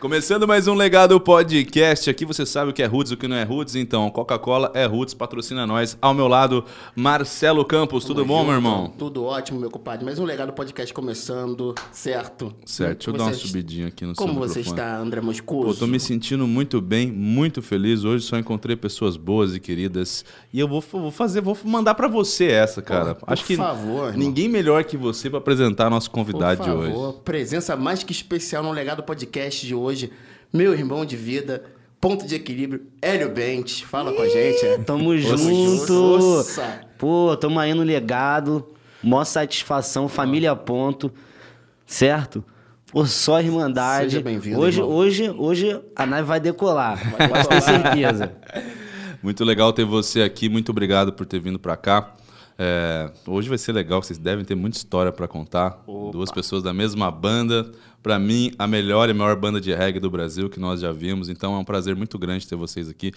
Começando mais um Legado Podcast. Aqui você sabe o que é Roots e o que não é Roots. Então, Coca-Cola é Roots, patrocina nós. Ao meu lado, Marcelo Campos. Tudo bom, meu irmão? Tudo ótimo, meu compadre. Mais um Legado Podcast começando, certo? Certo, deixa eu dar uma Você- subidinha aqui no Como seu você microfone. está, André Pô, Moscoso? tô me sentindo muito bem, muito feliz. Hoje só encontrei pessoas boas e queridas. E eu vou, vou fazer, vou mandar pra você essa, cara. por Acho que favor, irmão. ninguém melhor que você pra apresentar nosso Por convidado de hoje. favor, presença mais que especial no Legado Podcast de hoje. Meu irmão de vida, ponto de equilíbrio, Hélio Bentes. Fala com a gente. é. Tamo junto. Nossa. Pô, tamo aí no legado. Mó satisfação, família ponto. Certo? Pô, só irmandade. Seja bem-vindo, Hoje, irmão. hoje, hoje a nave vai decolar. Pode ter certeza. Muito legal ter você aqui. Muito obrigado por ter vindo pra cá. É, hoje vai ser legal, vocês devem ter muita história pra contar. Duas pessoas da mesma banda. Pra mim, a melhor e maior banda de reggae do Brasil que nós já vimos. Então é um prazer muito grande ter vocês aqui.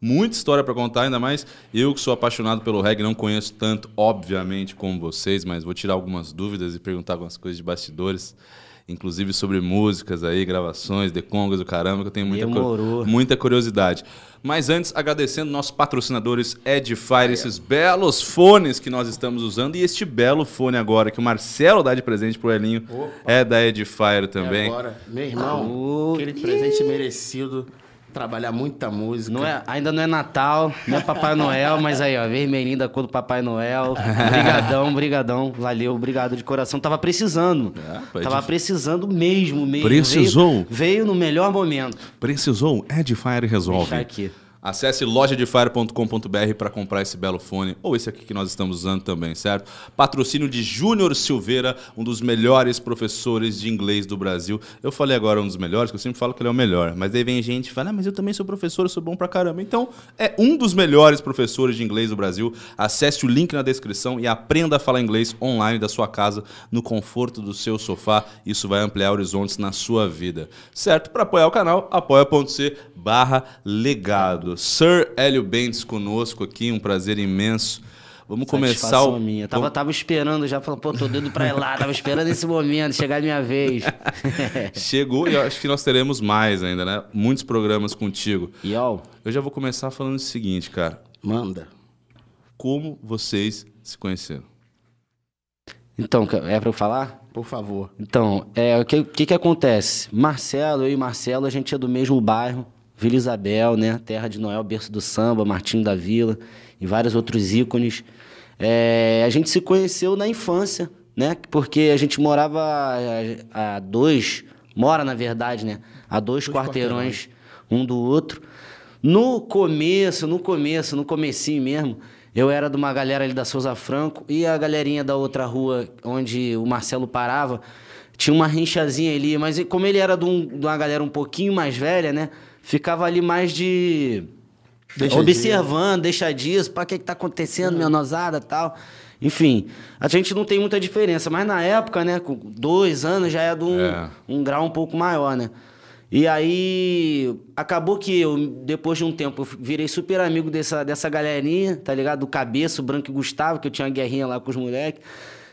Muita história pra contar, ainda mais eu que sou apaixonado pelo reggae, não conheço tanto, obviamente, como vocês, mas vou tirar algumas dúvidas e perguntar algumas coisas de bastidores. Inclusive sobre músicas aí, gravações, decongas, do caramba, que eu tenho muita, cu- muita curiosidade. Mas antes, agradecendo nossos patrocinadores Edifier, esses belos fones que nós estamos usando. E este belo fone agora, que o Marcelo dá de presente pro Elinho, é da Edifier também. agora, meu irmão, Oh, aquele presente merecido, trabalhar muita música. Não é, ainda não é Natal, não é Papai Noel, mas aí, ó, vermelhinho da cor do Papai Noel. Brigadão, brigadão. Valeu, obrigado de coração. Tava precisando. É, é Tava de- precisando mesmo, mesmo. Precisou? Veio, veio no melhor momento. Precisou? Edifier resolve. Deixar aqui. Acesse lojadefire.com.br para comprar esse belo fone, ou esse aqui que nós estamos usando também, certo? Patrocínio de Júnior Silveira, um dos melhores professores de inglês do Brasil. Eu falei agora um dos melhores, que eu sempre falo que ele é o melhor, mas aí vem gente e fala, ah, mas eu também sou professor, eu sou bom pra caramba. Então, é um dos melhores professores de inglês do Brasil. Acesse o link na descrição e aprenda a falar inglês online da sua casa, no conforto do seu sofá. Isso vai ampliar horizontes na sua vida, certo? Para apoiar o canal, apoia.c barra legado. Sir Hélio Bentes conosco aqui, um prazer imenso. Vamos começar o... minha. Tava, tava esperando já, falando, pô, tô doido pra ir lá, tava esperando esse momento, chegar a minha vez. Chegou e eu acho que nós teremos mais ainda, né? Muitos programas contigo. e ó, Eu já vou começar falando o seguinte, cara. Manda. Como vocês se conheceram? então, é pra eu falar? Por favor. Então, é, o que, que que acontece? Marcelo, eu e Marcelo, a gente é do mesmo bairro, Vila Isabel, né? Terra de Noel, berço do samba, Martinho da Vila e vários outros ícones. É, a gente se conheceu na infância, né? Porque a gente morava a, a dois, mora na verdade, né? A dois, quarteirões, um do outro. No começo, no começo, no comecinho mesmo, eu era de uma galera ali da Souza Franco e a galerinha da outra rua onde o Marcelo parava, tinha uma rinchazinha ali, mas como ele era de, um- de uma galera um pouquinho mais velha, né? Ficava ali mais de Deixa observando, deixa disso, para que que tá acontecendo, minha nosada, tal. Enfim, a gente não tem muita diferença, mas na época, né, com dois anos já é de um, É. um grau um pouco maior, né? E aí, acabou que eu, depois de um tempo, eu virei super amigo dessa, dessa galerinha, tá ligado? Do Cabeça, o Branco e Gustavo, que eu tinha uma guerrinha lá com os moleques.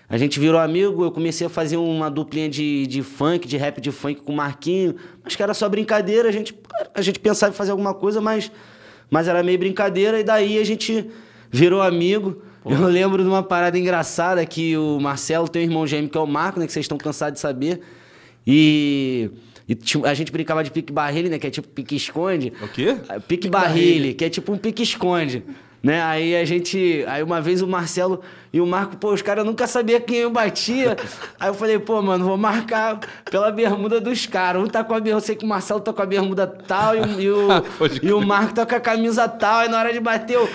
A gente virou amigo, eu comecei a fazer uma duplinha de, de funk, de rap de funk com o Marquinho, mas que era só brincadeira, a gente, a gente pensava em fazer alguma coisa, mas, mas era meio brincadeira, e daí a gente virou amigo. Eu lembro de uma parada engraçada que o Marcelo tem um irmão gêmeo que é o Marco, né? Que vocês estão cansados de saber. E, e a gente brincava de pique-barrilho, né? Que é tipo pique-esconde. O quê? Pique-barrilho, que é tipo um pique-esconde. Né? Aí a gente. Aí uma vez o Marcelo e o Marco, pô, os caras nunca sabiam quem eu batia. Aí eu falei, pô, mano, vou marcar pela bermuda dos caras. Um tá com a bermuda, eu sei que o Marcelo tá com a bermuda tal e o, e o, e o Marco tá com a camisa tal. Aí na hora de bater, eu.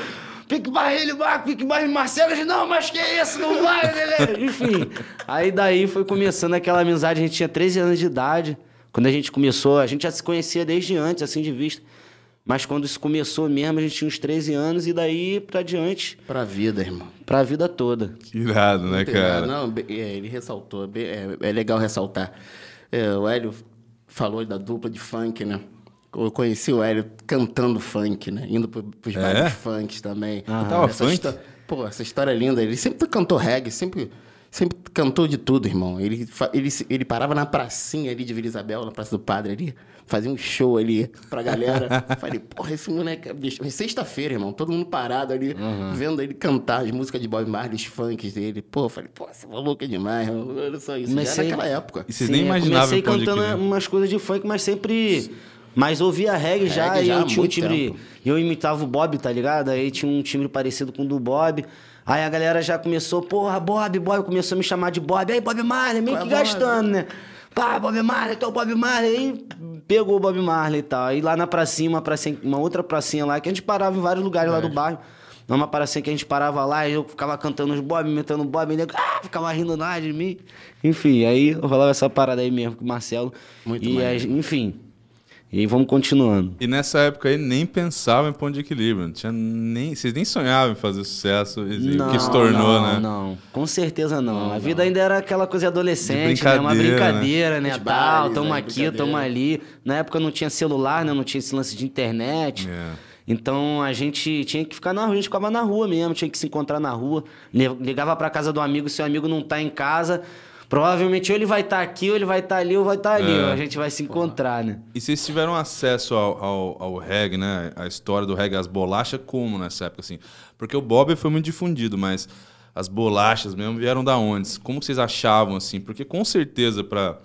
Pique barrilho, Marco, pique barrilho, Marcelo. Eu disse, não, mas que isso, não vai, né? Enfim. Aí daí foi começando aquela amizade. A gente tinha 13 anos de idade. Quando a gente começou, a gente já se conhecia desde antes, assim, de vista. Mas quando isso começou mesmo, a gente tinha uns 13 anos e daí pra diante, Pra vida, irmão. pra vida toda. Que irado, né, cara? Não, é, ele ressaltou. É, é legal ressaltar. É, o Hélio falou da dupla de funk, né? Eu conheci o Hélio cantando funk, né? Indo pro, pros É? vários funks também. Cantava essa funk? histó- Pô, essa história é linda. Ele sempre cantou reggae, sempre, sempre cantou de tudo, irmão. Ele, ele, ele parava na pracinha ali de Vila Isabel, na Praça do Padre ali, fazia um show ali pra galera. Falei, porra, esse moleque. é bicho, Sexta-feira, irmão, todo mundo parado ali, vendo ele cantar as músicas de Bob Marley, os funks dele. Pô, falei, pô, você é maluco demais, irmão. Olha só isso. Já Comecei- naquela época. E vocês Sim, nem eu imaginavam Comecei cantando que umas coisas de funk, mas sempre. Mas ouvia reggae, já, Reggae e já há eu tinha um timbre. tempo. Eu imitava o Bob, tá ligado? Aí tinha um timbre parecido com o do Bob. Aí a galera já começou, porra, Bob, Bob, começou a me chamar de Bob. Aí, Bob Marley, meio Qual que é Bob? gastando, né? Pá, Bob Marley, tu é o Bob Marley. Aí pegou o Bob Marley e tal. Aí lá na pracinha, uma, pracinha, uma outra pracinha lá, que a gente parava em vários lugares lá do bairro. Numa pracinha que a gente parava lá, e eu ficava cantando os Bob, imitando o Bob, e nego, ah, ficava rindo lá de mim. Enfim, aí rolava essa parada aí mesmo com o Marcelo. Muito e a- Enfim. E aí vamos continuando. E nessa época aí nem pensava em ponto de equilíbrio. Não tinha nem, vocês nem sonhavam em fazer sucesso. E o que se tornou, não, né? Não, com certeza não. a vida ainda era aquela coisa de adolescente, né? Uma brincadeira, né? Os Tal, bailes, tamo né? aqui, tamo ali. Na época não tinha celular, né? Não tinha esse lance de internet. É. Então a gente tinha que ficar na rua, a gente ficava na rua mesmo, tinha que se encontrar na rua. Ligava pra casa do amigo, se o amigo não tá em casa, provavelmente ou ele vai estar aqui, ou ele vai estar ali, ou vai estar ali. É. A gente vai se encontrar, né? E vocês tiveram acesso ao, ao, ao reggae, né? A história do reggae, as bolachas, como nessa época, assim? Porque o Bob foi muito difundido, mas as bolachas mesmo vieram da onde? Como vocês achavam, assim? Porque com certeza, para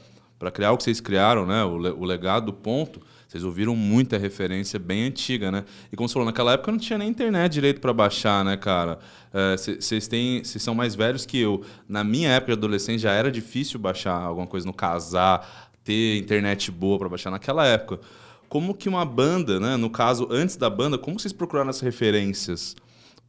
criar o que vocês criaram, né? O, le- o legado do ponto, vocês ouviram muita referência bem antiga, né? E como você falou, naquela época não tinha nem internet direito para baixar, né, cara? É, Vocês vocês são mais velhos que eu. Na minha época de adolescente já era difícil baixar alguma coisa no casar, ter internet boa para baixar naquela época. Como que uma banda, né? No caso, antes da banda, como vocês procuraram as referências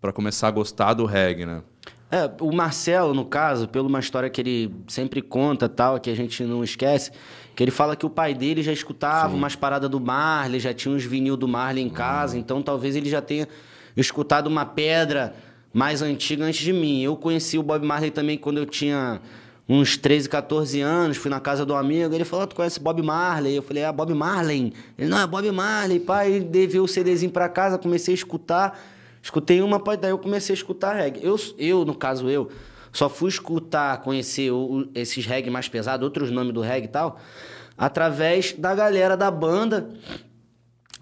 para começar a gostar do reggae, né? É, o Marcelo, no caso, pela uma história que ele sempre conta, tal, que a gente não esquece, que ele fala que o pai dele já escutava umas paradas do Marley, já tinha uns vinil do Marley em casa, então talvez ele já tenha escutado uma pedra mais antiga antes de mim. Eu conheci o Bob Marley também quando eu tinha uns 13, 14 anos, fui na casa do amigo, ele falou, "Ah, tu conhece Bob Marley? Eu falei, ah, Bob Marley. Ele, não, é Bob Marley, pai, ele deveu o CDzinho pra casa, comecei a escutar, escutei uma, pai, daí eu comecei a escutar reggae. Eu, eu no caso eu, só fui escutar, conhecer o- esses reggae mais pesados, outros nomes do reggae e tal, através da galera da banda,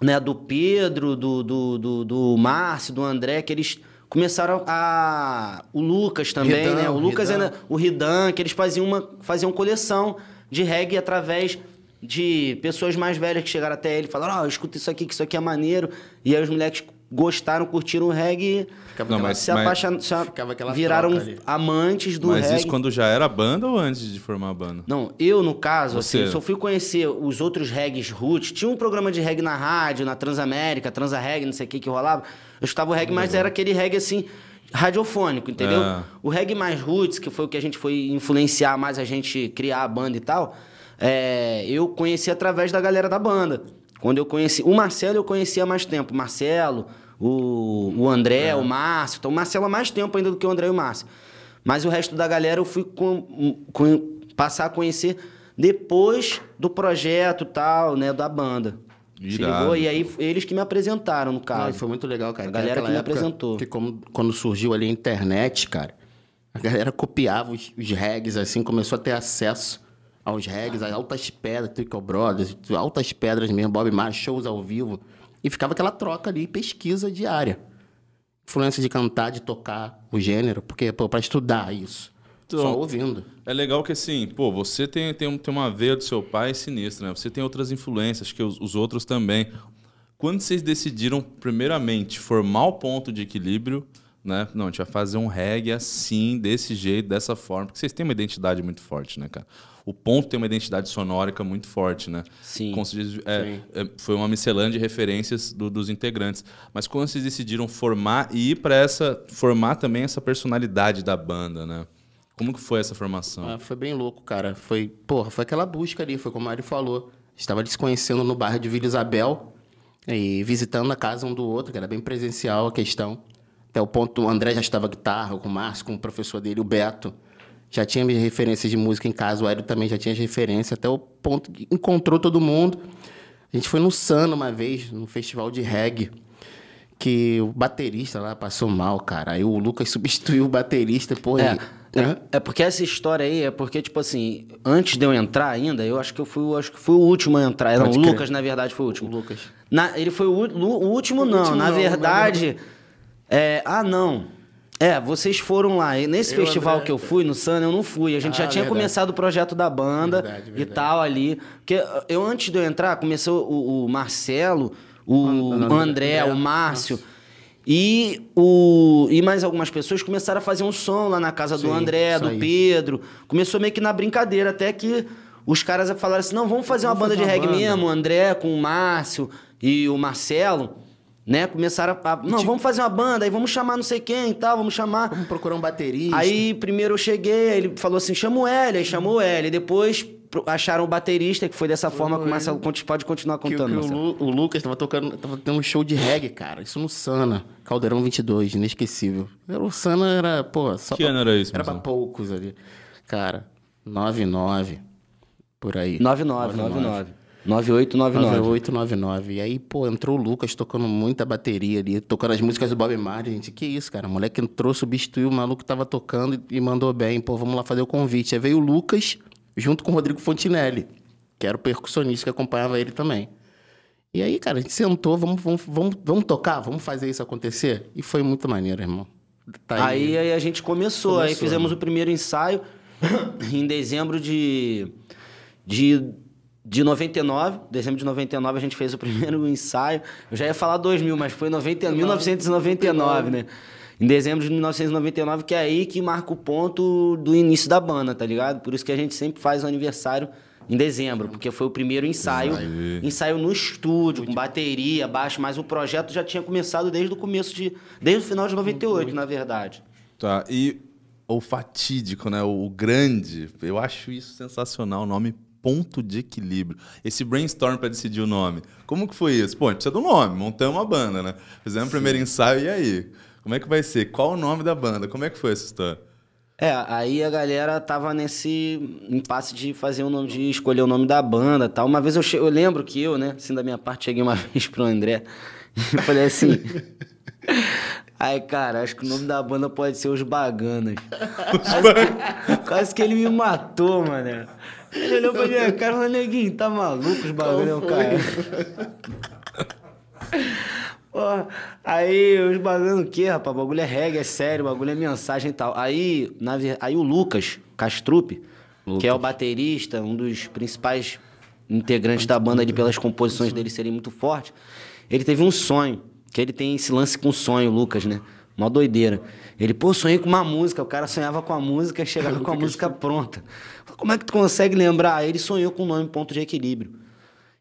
né, do Pedro, do, do, do, do Márcio, do André, que eles começaram a. O Lucas também, Ridan, né? O Lucas Ridan. era. O Ridan, que eles faziam uma faziam coleção de reggae através de pessoas mais velhas que chegaram até ele e falaram: Ó, escuta isso aqui, que isso aqui é maneiro. E aí os moleques gostaram, curtiram o reggae. Ficava Não, aquela- mas- se apaixonaram, viraram amantes do Mas reggae. isso quando já era banda ou antes de formar a banda? Não, eu, no caso, Você. assim, só fui conhecer os outros reggaes roots. Tinha um programa de reggae na rádio, na Transamérica, Transa Reggae, não sei o que que rolava. Eu escutava o reggae, mas era aquele reggae, assim, radiofônico, entendeu? É. O reggae mais roots, que foi o que a gente foi influenciar mais a gente criar a banda e tal, é, eu conheci através da galera da banda. Quando eu conheci... O Marcelo eu conhecia há mais tempo. O Marcelo, o, o André, É. o Márcio. Então, o Marcelo há mais tempo ainda do que o André e o Márcio. Mas o resto da galera eu fui com- com- passar a conhecer depois do projeto tal, né, da banda. Ligou? E aí eles que me apresentaram, no Não, caso. e foi muito legal, cara. A galera que me apresentou. Que como, quando surgiu ali a internet, cara, a galera copiava os, os regs, assim, começou a ter acesso aos regs, a altas pedras, Trickle Brothers, altas pedras mesmo, Bob Marley, shows ao vivo. E ficava aquela troca ali, pesquisa diária. Influência de cantar, de tocar o gênero, porque, pô, pra estudar isso. Então- Só ouvindo. É legal que assim, pô, você tem, tem, um- tem uma veia do seu pai sinistra, né? Você tem outras influências, que os, os outros também. Quando vocês decidiram, primeiramente, formar o ponto de equilíbrio, né? Não, a gente vai fazer um reggae assim, desse jeito, dessa forma, porque vocês têm uma identidade muito forte, né, cara? O ponto tem uma identidade sonórica muito forte, né? Sim. Diz, é, é, foi uma miscelânea de referências do- dos integrantes. Mas quando vocês decidiram formar e ir para essa. formar também essa personalidade da banda, né? Como que foi essa formação? Ah, foi bem louco, cara. Foi, porra, foi aquela busca ali, foi como o Mário falou. Estava ali se conhecendo no bairro de Vila Isabel e visitando a casa um do outro, que era bem presencial a questão. Até o ponto, o André já estava guitarra, com o Márcio, com o professor dele, o Beto. Já tinha minhas referências de música em casa, o Hélio também já tinha as referências, até o ponto que encontrou todo mundo. A gente foi no Sano uma vez, no festival de reggae que o baterista lá passou mal, cara. Aí o Lucas substituiu o baterista, pô. É, e- É, é porque essa história aí é porque, tipo assim, antes de eu entrar ainda, eu acho que eu fui, acho que fui o último a entrar. Não, Pode o. Lucas, na verdade, foi o último. O Lucas. Na- ele foi o, o último, não. último na não, verdade. É, ah, não. É, vocês foram lá. E nesse Eu, festival André- que eu fui, no Sun, eu não fui. A gente já Ah, tinha verdade. começado o projeto da banda Verdade, e verdade. tal ali. Porque eu, antes de eu entrar, começou o, o Marcelo, o André- André, André, o Márcio. E, o, e mais algumas pessoas começaram a fazer um som lá na casa do Sim, André, isso do aí. Pedro. Começou meio que na brincadeira, até que os caras falaram assim: não, vamos fazer uma Vamos banda de fazer uma reggae banda. mesmo, o André com o Márcio e o Marcelo. Né? Começaram a. Não, vamos fazer uma banda, aí vamos chamar não sei quem e tal, vamos chamar. Vamos procurar um baterista. Aí primeiro eu cheguei, aí ele falou assim: chama o Hélio, aí chamou o. E depois acharam o baterista, que foi dessa forma que o Marcelo pode continuar que, que contando. o. Lu- o Lucas tava tocando, tava tendo um show de reggae, cara. Isso no Sana, Caldeirão 22, inesquecível. O Sana era, pô, só Que pra- ano era isso, Era pra Marcelo? poucos ali. Cara, 99, por aí. 99, 99. 9899. 9899. E aí, pô, entrou o Lucas tocando muita bateria ali, tocando as músicas do Bob Marley. Gente, que isso, cara? O moleque entrou, substituiu, o maluco tava tocando e mandou bem. Pô, vamos lá fazer o convite. Aí veio o Lucas, junto com o Rodrigo Fontinelli, que era o percussionista que acompanhava ele também. E aí, cara, a gente sentou, vamos, vamos, vamos, vamos tocar, vamos fazer isso acontecer. E foi muito maneiro, irmão. Tá Aí, aí a gente começou, aí Começou, fizemos né? o primeiro ensaio em dezembro de, de, de 99. Dezembro de 99 a gente fez o primeiro ensaio. Eu já ia falar 2000, mas foi 90, 1999, né? Em dezembro de 1999, que é aí que marca o ponto do início da banda, tá ligado? Por isso que a gente sempre faz o aniversário em dezembro, porque foi o primeiro ensaio. Ensaio no estúdio, com bateria, baixo, mas o projeto já tinha começado desde o começo de. Desde o final de 98, na verdade. Tá, e o fatídico, né? O grande, eu acho isso sensacional, o nome Ponto de Equilíbrio. Esse brainstorm para decidir o nome. Como que foi isso? Pô, a gente precisa um nome, montamos uma banda, né? Fizemos o primeiro ensaio, e aí? Como é que vai ser? Qual o nome da banda? Como é que foi essa história? É, aí a galera tava nesse impasse de fazer o nome, de escolher o nome da banda e tal. Uma vez eu, che- eu lembro que eu, né, assim, da minha parte, cheguei uma vez pro André e falei assim. Ai, cara, acho que o nome da banda pode ser Os Baganas. Quase que, quase que ele me matou, mano. Ele olhou pra minha cara e falou, neguinho, tá maluco, os baganas é o cara. Porra, aí os bagulho o quê, rapaz? O bagulho é reggae, é sério, o bagulho é mensagem e tal. Aí, na, aí o Lucas Castrupe, que é o baterista, um dos principais integrantes da banda ali pelas composições dele serem muito fortes, ele teve um sonho, que ele tem esse lance com sonho, Lucas, né? Uma doideira. Ele, pô, sonhei com uma música, o cara sonhava com a música e chegava com a música pronta. Falei, Como é que tu consegue lembrar? Ele sonhou com o nome Ponto de Equilíbrio.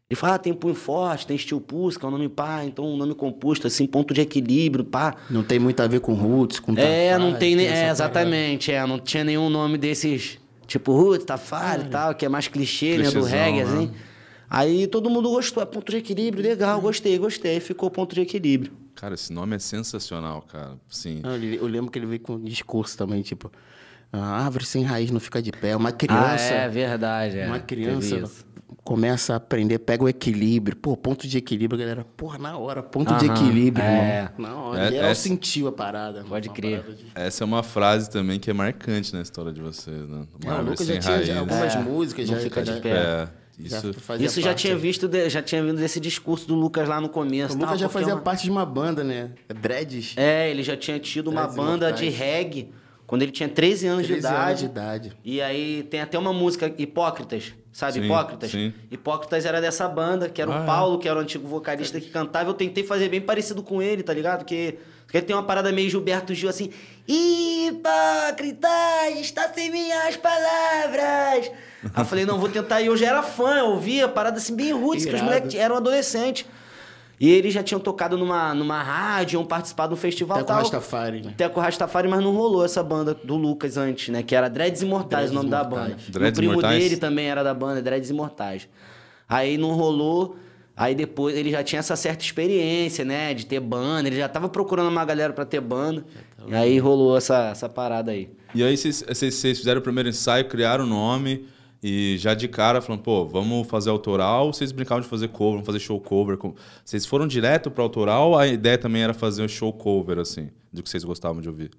Ele fala, ah, tem punho forte, tem steel pulse, que é um nome pá, então um nome composto, assim, ponto de equilíbrio, pá. Não tem muito a ver com roots, com É, Tafari, não tem nem. É, exatamente, é, não tinha nenhum nome desses, tipo Roots, Tafari e tal, que é mais clichê, né, do reggae, né? assim. Aí todo mundo gostou, é ponto de equilíbrio, legal, gostei, gostei, ficou ponto de equilíbrio. Cara, esse nome é sensacional, cara. Sim. Eu lembro que ele veio com um discurso também, tipo, a árvore sem raiz não fica de pé. Uma Ah, criança, é verdade, é. uma criança começa a aprender, pega o equilíbrio. Pô, ponto de equilíbrio, galera. Porra, na hora, ponto de Aham, equilíbrio, é. irmão. Na hora, É- é- sentiu a parada. Pode crer. parada de- Essa é uma frase também que é marcante na história de vocês, né? É, Uma o árvore Lucas sem já tinha já algumas É, músicas, não já, fica de já- pé. É, já isso. Isso já tinha visto, de- já tinha vindo desse discurso do Lucas lá no começo. O Lucas já fazia uma- parte de uma banda, né? Dreads. É, ele já tinha tido uma Dreads banda de reggae quando ele tinha 13 anos 13 de anos idade. de idade. E aí tem até uma música, Hipócritas, sabe? Sim, Hipócritas. sim. Hipócritas era dessa banda, que era Ah, o é. Paulo, que era o antigo vocalista que cantava. Eu tentei fazer bem parecido com ele, tá ligado? Porque, porque ele tem uma parada meio Gilberto Gil assim. Hipócritas, está sem minhas palavras. Aí eu falei, não, vou tentar. E eu já era fã, eu ouvia parada assim bem roots, que os moleques eram adolescentes. E eles já tinham tocado numa, numa rádio, iam participar de um festival Até com tal. Rastafari, né? Teco Rastafari, mas não rolou essa banda do Lucas antes, né? Que era Dreads Imortais Dreads o nome da Imortais. banda. Dreads o primo Imortais? dele também era da banda, Dreads Imortais. Aí não rolou. Aí depois ele já tinha essa certa experiência, né? De ter banda. Ele já tava procurando uma galera pra ter banda. E aí rolou essa, essa parada aí. E aí vocês fizeram o primeiro ensaio, criaram o nome e já de cara falando, pô, vamos fazer autoral. Vocês brincavam de fazer cover, vamos fazer show cover. com- Vocês foram direto para autoral? A ideia também era fazer um show cover, assim, do que vocês gostavam de ouvir.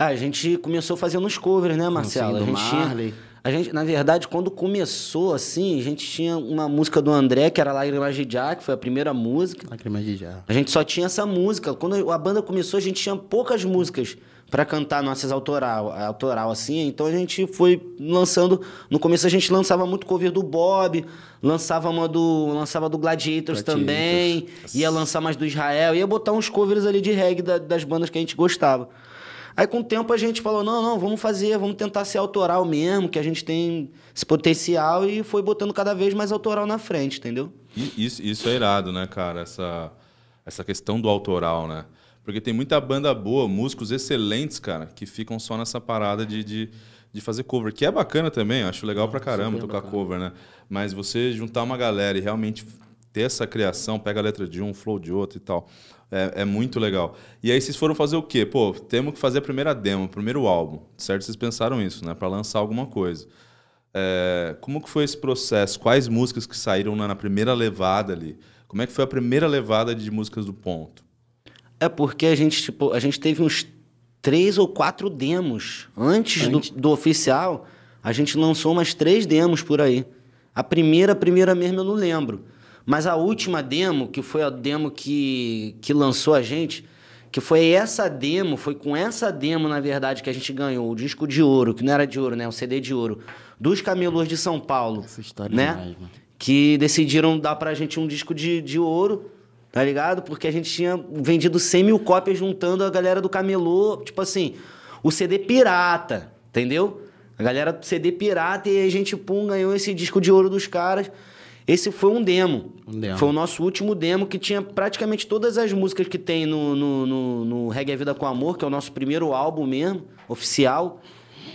Ah, a gente começou fazendo os covers, né, Marcelo? A do gente Marley. tinha. A gente, na verdade, quando começou assim, a gente tinha uma música do André, que era Lágrimas de Jack, foi a primeira música. Lágrimas de jarro. A gente só tinha essa música. Quando a banda começou, a gente tinha poucas músicas para cantar nossas autoral, autoral assim. Então a gente foi lançando. No começo a gente lançava muito cover do Bob, lançava uma do lançava do Gladiators, Gladiators. também, ia lançar mais do Israel, ia botar uns covers ali de reggae da- das bandas que a gente gostava. Aí com o tempo a gente falou: "Não, não, vamos fazer, vamos tentar ser autoral mesmo, que a gente tem esse potencial" e foi botando cada vez mais autoral na frente, entendeu? Isso, isso é irado, né, cara? Essa, essa questão do autoral, né? Porque tem muita banda boa, músicos excelentes, cara, que ficam só nessa parada de, de, de fazer cover, que é bacana também, acho legal pra caramba tocar cover, né? Mas você juntar uma galera e realmente ter essa criação, pega a letra de um, flow de outro e tal, é, é muito legal. E aí vocês foram fazer o quê? Pô, temos que fazer a primeira demo, o primeiro álbum, certo? Vocês pensaram isso, né? Pra lançar alguma coisa. É, como que foi esse processo? Quais músicas que saíram na, na primeira levada ali? Como é que foi a primeira levada de músicas do ponto? É porque a gente, tipo, a gente teve uns três ou quatro demos. Antes, do, do oficial, a gente lançou umas três demos por aí. A primeira, a primeira mesmo eu não lembro. Mas a última demo, que foi a demo que, que lançou a gente, que foi essa demo, foi com essa demo, na verdade, que a gente ganhou o disco de ouro, que não era de ouro, né? O CD de ouro, dos camelôs de São Paulo. Essa história é né? demais, mano. que decidiram dar pra gente um disco de, de ouro, tá ligado? Porque a gente tinha vendido 100 mil cópias juntando a galera do camelô, tipo assim, o CD pirata, entendeu? A galera do CD pirata e a gente, pum, ganhou esse disco de ouro dos caras. Esse foi um demo. Um demo. Foi o nosso último demo que tinha praticamente todas as músicas que tem no, no, no, no Reggae a Vida com Amor, que é o nosso primeiro álbum mesmo, oficial.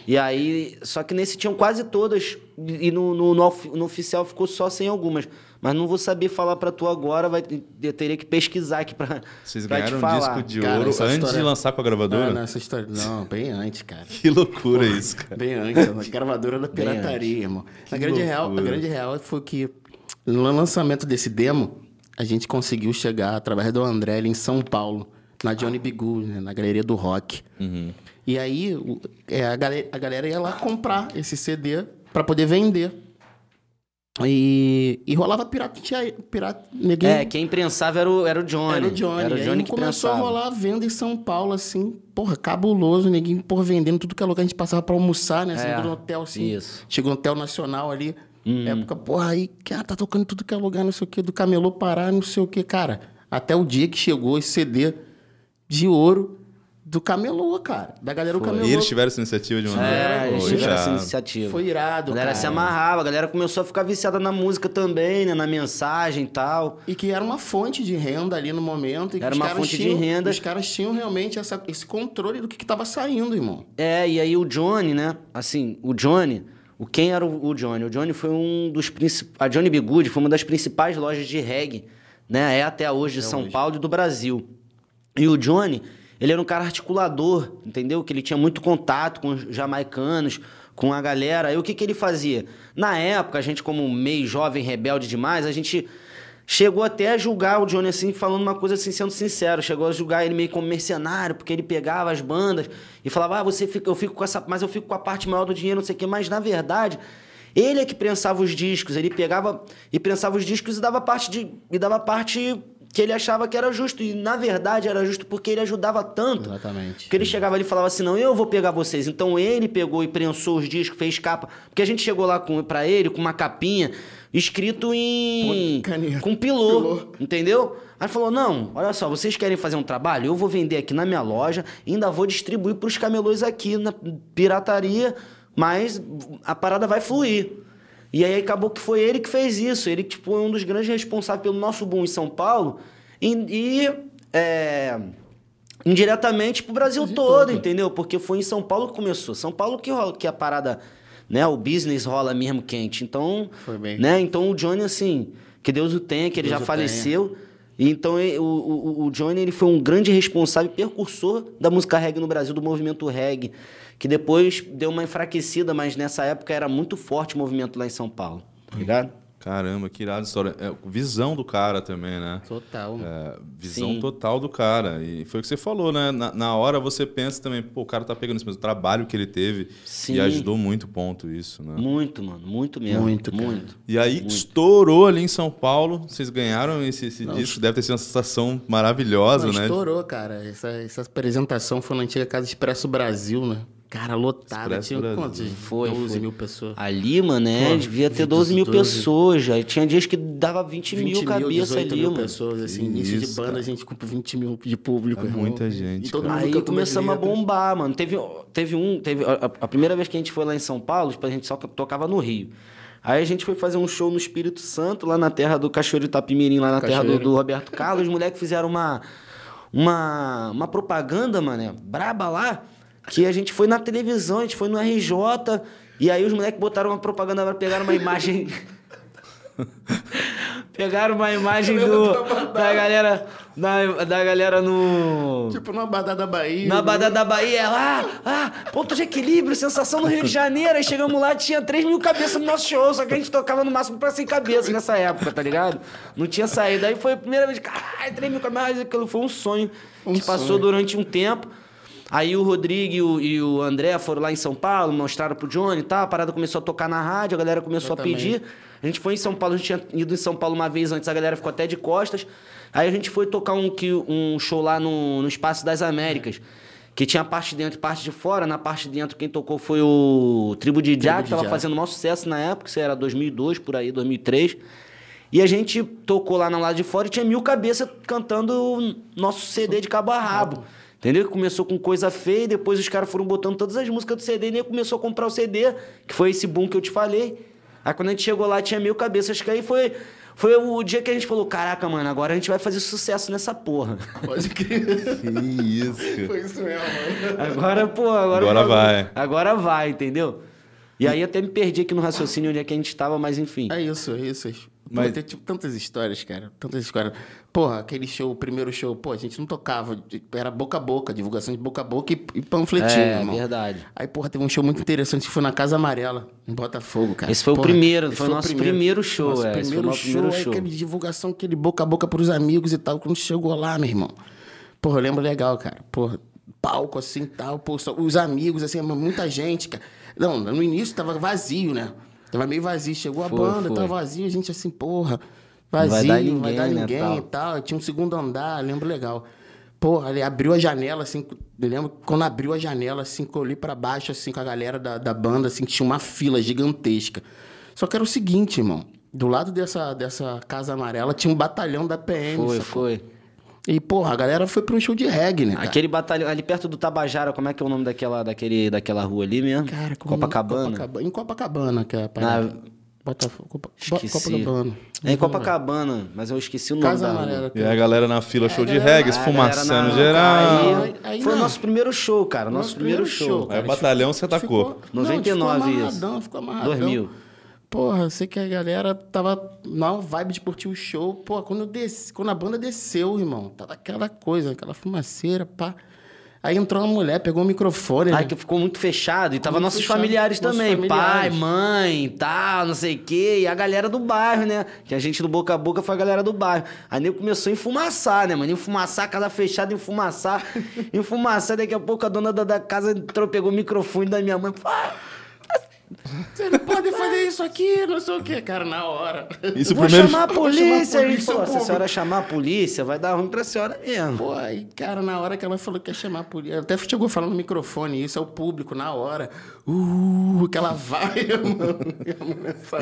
E aí, só que nesse tinham quase todas, e no, no, no no oficial ficou só sem algumas. Mas não vou saber falar pra tu agora, vai, eu teria que pesquisar aqui pra, Vocês pra te ganharam um disco de Cara, ouro antes de história- lançar com a gravadora? Não, não, essa história. Não, bem antes, cara. Que loucura isso, cara. Bem antes, a gravadora da pirataria, irmão. A grande, real, a grande real foi que no lançamento desse demo, a gente conseguiu chegar através do André ali em São Paulo, na Johnny Bigu, né, na galeria do rock. E aí é, a, galera, a galera ia lá comprar esse CD pra poder vender. E, e rolava pirateia, pirata, ninguém, É, quem prensava era o, era o Johnny. era o Johnny. Era o Johnny começou prensava. a rolar a venda em São Paulo, assim, porra, cabuloso, ninguém, porra, vendendo tudo que é lugar. A gente passava pra almoçar, né? Assim, É, no hotel, assim. isso. Chegou no hotel nacional ali. Época, porra, aí, cara, tá tocando tudo que é lugar, não sei o quê, do camelô parar, não sei o quê. Cara, até o dia que chegou esse CD de ouro do camelô, cara. Da galera do camelô. E eles tiveram essa iniciativa de uma É, eles tiveram essa iniciativa. Foi irado, A galera cara. se amarrava, a galera começou a ficar viciada na música também, né? Na mensagem e tal. E que era uma fonte de renda ali no momento. E Era uma fonte de tinham- renda. Os caras tinham realmente essa- esse controle do que, que tava saindo, irmão. É, e aí o Johnny, né? Assim, o Johnny, o quem era o, o Johnny? O Johnny foi um dos principais. A Johnny B. Good foi uma das principais lojas de reggae, né? É até hoje de São Paulo e do Brasil. E o Johnny, ele era um cara articulador, entendeu? Que ele tinha muito contato com os jamaicanos, com a galera. E o que, que ele fazia? Na época, a gente, como meio jovem, rebelde demais, a gente chegou até a julgar o Johnny assim, falando uma coisa assim, sendo sincero. Chegou a julgar ele meio como mercenário, porque ele pegava as bandas e falava, ah, você fica, eu fico com essa. Mas eu fico com a parte maior do dinheiro, não sei o quê. Mas na verdade. Ele é que prensava os discos, ele pegava e prensava os discos e dava parte de e dava parte que ele achava que era justo e na verdade era justo porque ele ajudava tanto. Exatamente. Porque ele chegava ali e falava assim: "Não, eu vou pegar vocês". Então ele pegou e prensou os discos, fez capa, porque a gente chegou lá para ele com uma capinha escrito em caneta. com pilô, Pilô. entendeu? Aí falou: "Não, olha só, vocês querem fazer um trabalho? Eu vou vender aqui na minha loja, ainda vou distribuir para os camelôs aqui na pirataria, mas a parada vai fluir". E aí acabou que foi ele que fez isso. Ele tipo, foi um dos grandes responsáveis pelo nosso boom em São Paulo. E, e, é, indiretamente pro Brasil todo, entendeu? Porque foi em São Paulo que começou. São Paulo que, rola, que a parada, né? O business rola mesmo quente. Então, Foi bem. né? Então o Johnny, assim, que Deus o tenha, que ele Deus já faleceu. E então o, o, o Johnny ele foi um grande responsável percursor da música reggae no Brasil, do movimento reggae, que depois deu uma enfraquecida, mas nessa época era muito forte o movimento lá em São Paulo, tá ligado? Caramba, que irada história. É, visão do cara também, né? Total. É, visão Sim. total do cara. E foi o que você falou, né? Na, na hora você pensa também, pô, o cara tá pegando esse mesmo trabalho que ele teve Sim. e ajudou muito ponto isso, né? Muito, mano. Muito mesmo. Muito, muito. E aí estourou ali em São Paulo. Vocês ganharam esse, esse disco. Deve ter sido uma sensação maravilhosa, Não, né? estourou, cara. Essa, essa apresentação foi na antiga Casa Expresso Brasil, né? Cara, lotada. Expresso Tinha Brasil. quantos? Foi, 12 foi. mil pessoas. Ali, mano, né? Pô, devia ter 12, 12 mil 12. pessoas já. E Tinha dias que dava 20, 20 mil cabeças 18 ali, mil mano. pessoas, assim, Que início de isso, banda, cara. a gente com 20 mil de público. É irmão. muita gente, E todo cara. mundo Aí começamos a bombar, mano. Teve, teve um. Teve, a, a primeira vez que a gente foi lá em São Paulo, tipo, a gente só tocava no Rio. Aí a gente foi fazer um show no Espírito Santo, lá na terra do Cachoeiro Itapimirim, lá na terra do, do Roberto Carlos. Os moleques fizeram uma, uma, uma propaganda, mano, braba lá, que a gente foi na televisão, a gente foi no RJ. E aí os moleques botaram uma propaganda, pegaram uma imagem. Pegaram uma imagem do, da galera da, da galera no Tipo numa badada da Bahia. na né? Badada da Bahia, lá, ah, ponto de equilíbrio, sensação no Rio de Janeiro. Aí chegamos lá, tinha 3 mil cabeças no nosso show, só que a gente tocava no máximo pra 100 cabeças nessa época, tá ligado? Não tinha saído. Aí foi a primeira vez, caralho, 3 mil cabeças, aquilo foi um sonho Um que passou sonho. durante um tempo. Aí o Rodrigo e o, e o André foram lá em São Paulo, mostraram pro Johnny e tal, a parada começou a tocar na rádio, a galera começou a Exatamente. pedir. A gente foi em São Paulo, a gente tinha ido em São Paulo uma vez antes, a galera ficou até de costas. Aí a gente foi tocar um, um show lá no, no Espaço das Américas. Que tinha parte de dentro e parte de fora. Na parte de dentro, quem tocou foi o Tribo de de que tava Já. fazendo o maior sucesso na época, isso era 2002, por aí, 2003. E a gente tocou lá no lado de fora e tinha mil cabeças cantando o nosso CD de cabo a rabo. Entendeu? Começou com coisa feia, e depois os caras foram botando todas as músicas do CD e nem começou a comprar o CD, que foi esse boom que eu te falei. Aí quando a gente chegou lá, tinha mil cabeças, que aí foi, foi o dia que a gente falou: caraca, mano, agora a gente vai fazer sucesso nessa porra. Pode crer. Que isso. Foi isso mesmo, mano. Agora, pô, agora. Agora vai. Agora vai, entendeu? E aí até me perdi aqui no raciocínio onde é que a gente tava, mas enfim. É isso, é isso. Mas- Mas... Tem tipo, tantas histórias, cara. Tantas histórias. Porra, aquele show, o primeiro show, pô, a gente não tocava. Era boca a boca, divulgação de boca a boca e, e panfletinho, É, irmão. verdade. Aí, porra, teve um show muito interessante que foi na Casa Amarela, em Botafogo, cara. Esse foi o Porra, primeiro, esse foi o nosso primeiro show, Nosso é, esse o primeiro nosso show, primeiro aí show. aquele divulgação, aquele boca a boca pros amigos e tal. Quando chegou lá, meu irmão. Porra, eu lembro legal, cara. Porra, palco assim tal, pô, os amigos, assim, muita gente, cara. Não, no início tava vazio, né? Tava meio vazio. Chegou a Foi, banda, foi. tava vazio, a gente assim, porra, vai vazio, dar vai ninguém, dar né, ninguém tal. e tal. Tinha um segundo andar, lembro legal. Porra, ele abriu a janela, assim, eu lembro quando abriu a janela, assim, que eu olhei pra baixo, assim, com a galera da, da banda, assim, tinha uma fila gigantesca. Só que era o seguinte, irmão, do lado dessa, dessa casa amarela tinha um batalhão da PM, Foi, sacou? foi. E, porra, a galera foi pra um show de reggae, né, cara? Aquele batalhão ali perto do Tabajara, como é que é o nome daquela, daquele, daquela rua ali mesmo? Cara, como- Copacabana. Copacabana. Em Copacabana, que é a parada. Botafogo. Copa... Esqueci. Copacabana. É em Copacabana, mas eu esqueci o nome Casa da rua. Amarela. E a galera na fila, show de reggae, esfumaçando na- geral. Aí, Aí foi o nosso primeiro show, cara. Nosso, primeiro, show. Aí o batalhão você atacou. Ficou, 99 não, ficou isso. amarradão, ficou amarradão. 2000. Porra, eu sei que a galera tava na vibe de curtir o show. Pô, quando, desci, quando a banda desceu, irmão, tava aquela coisa, aquela fumaceira, pá. Aí entrou uma mulher, pegou o microfone. Ai, né? que ficou muito fechado. E tava nossos fechado. familiares Nossos também. Pai, familiares. mãe, tal, não sei o quê. E a galera do bairro, né? Que a gente do boca a boca foi a galera do bairro. Aí nem começou a enfumaçar, né, mano? Enfumaçar, casa fechada, enfumaçar. enfumaçar, daqui a pouco a dona da, da casa entrou, pegou o microfone da minha mãe. Ah, Você não pode fazer isso aqui, não sei o quê, cara, na hora. Isso vou primeiro. chamar a Vou chamar a polícia. Polícia, se a senhora chamar a polícia, vai dar ruim pra senhora mesmo. Pô, aí, cara, na hora que ela falou que ia chamar a polícia, até chegou falando no microfone, isso é o público, na hora. Uh, que ela vai, mano.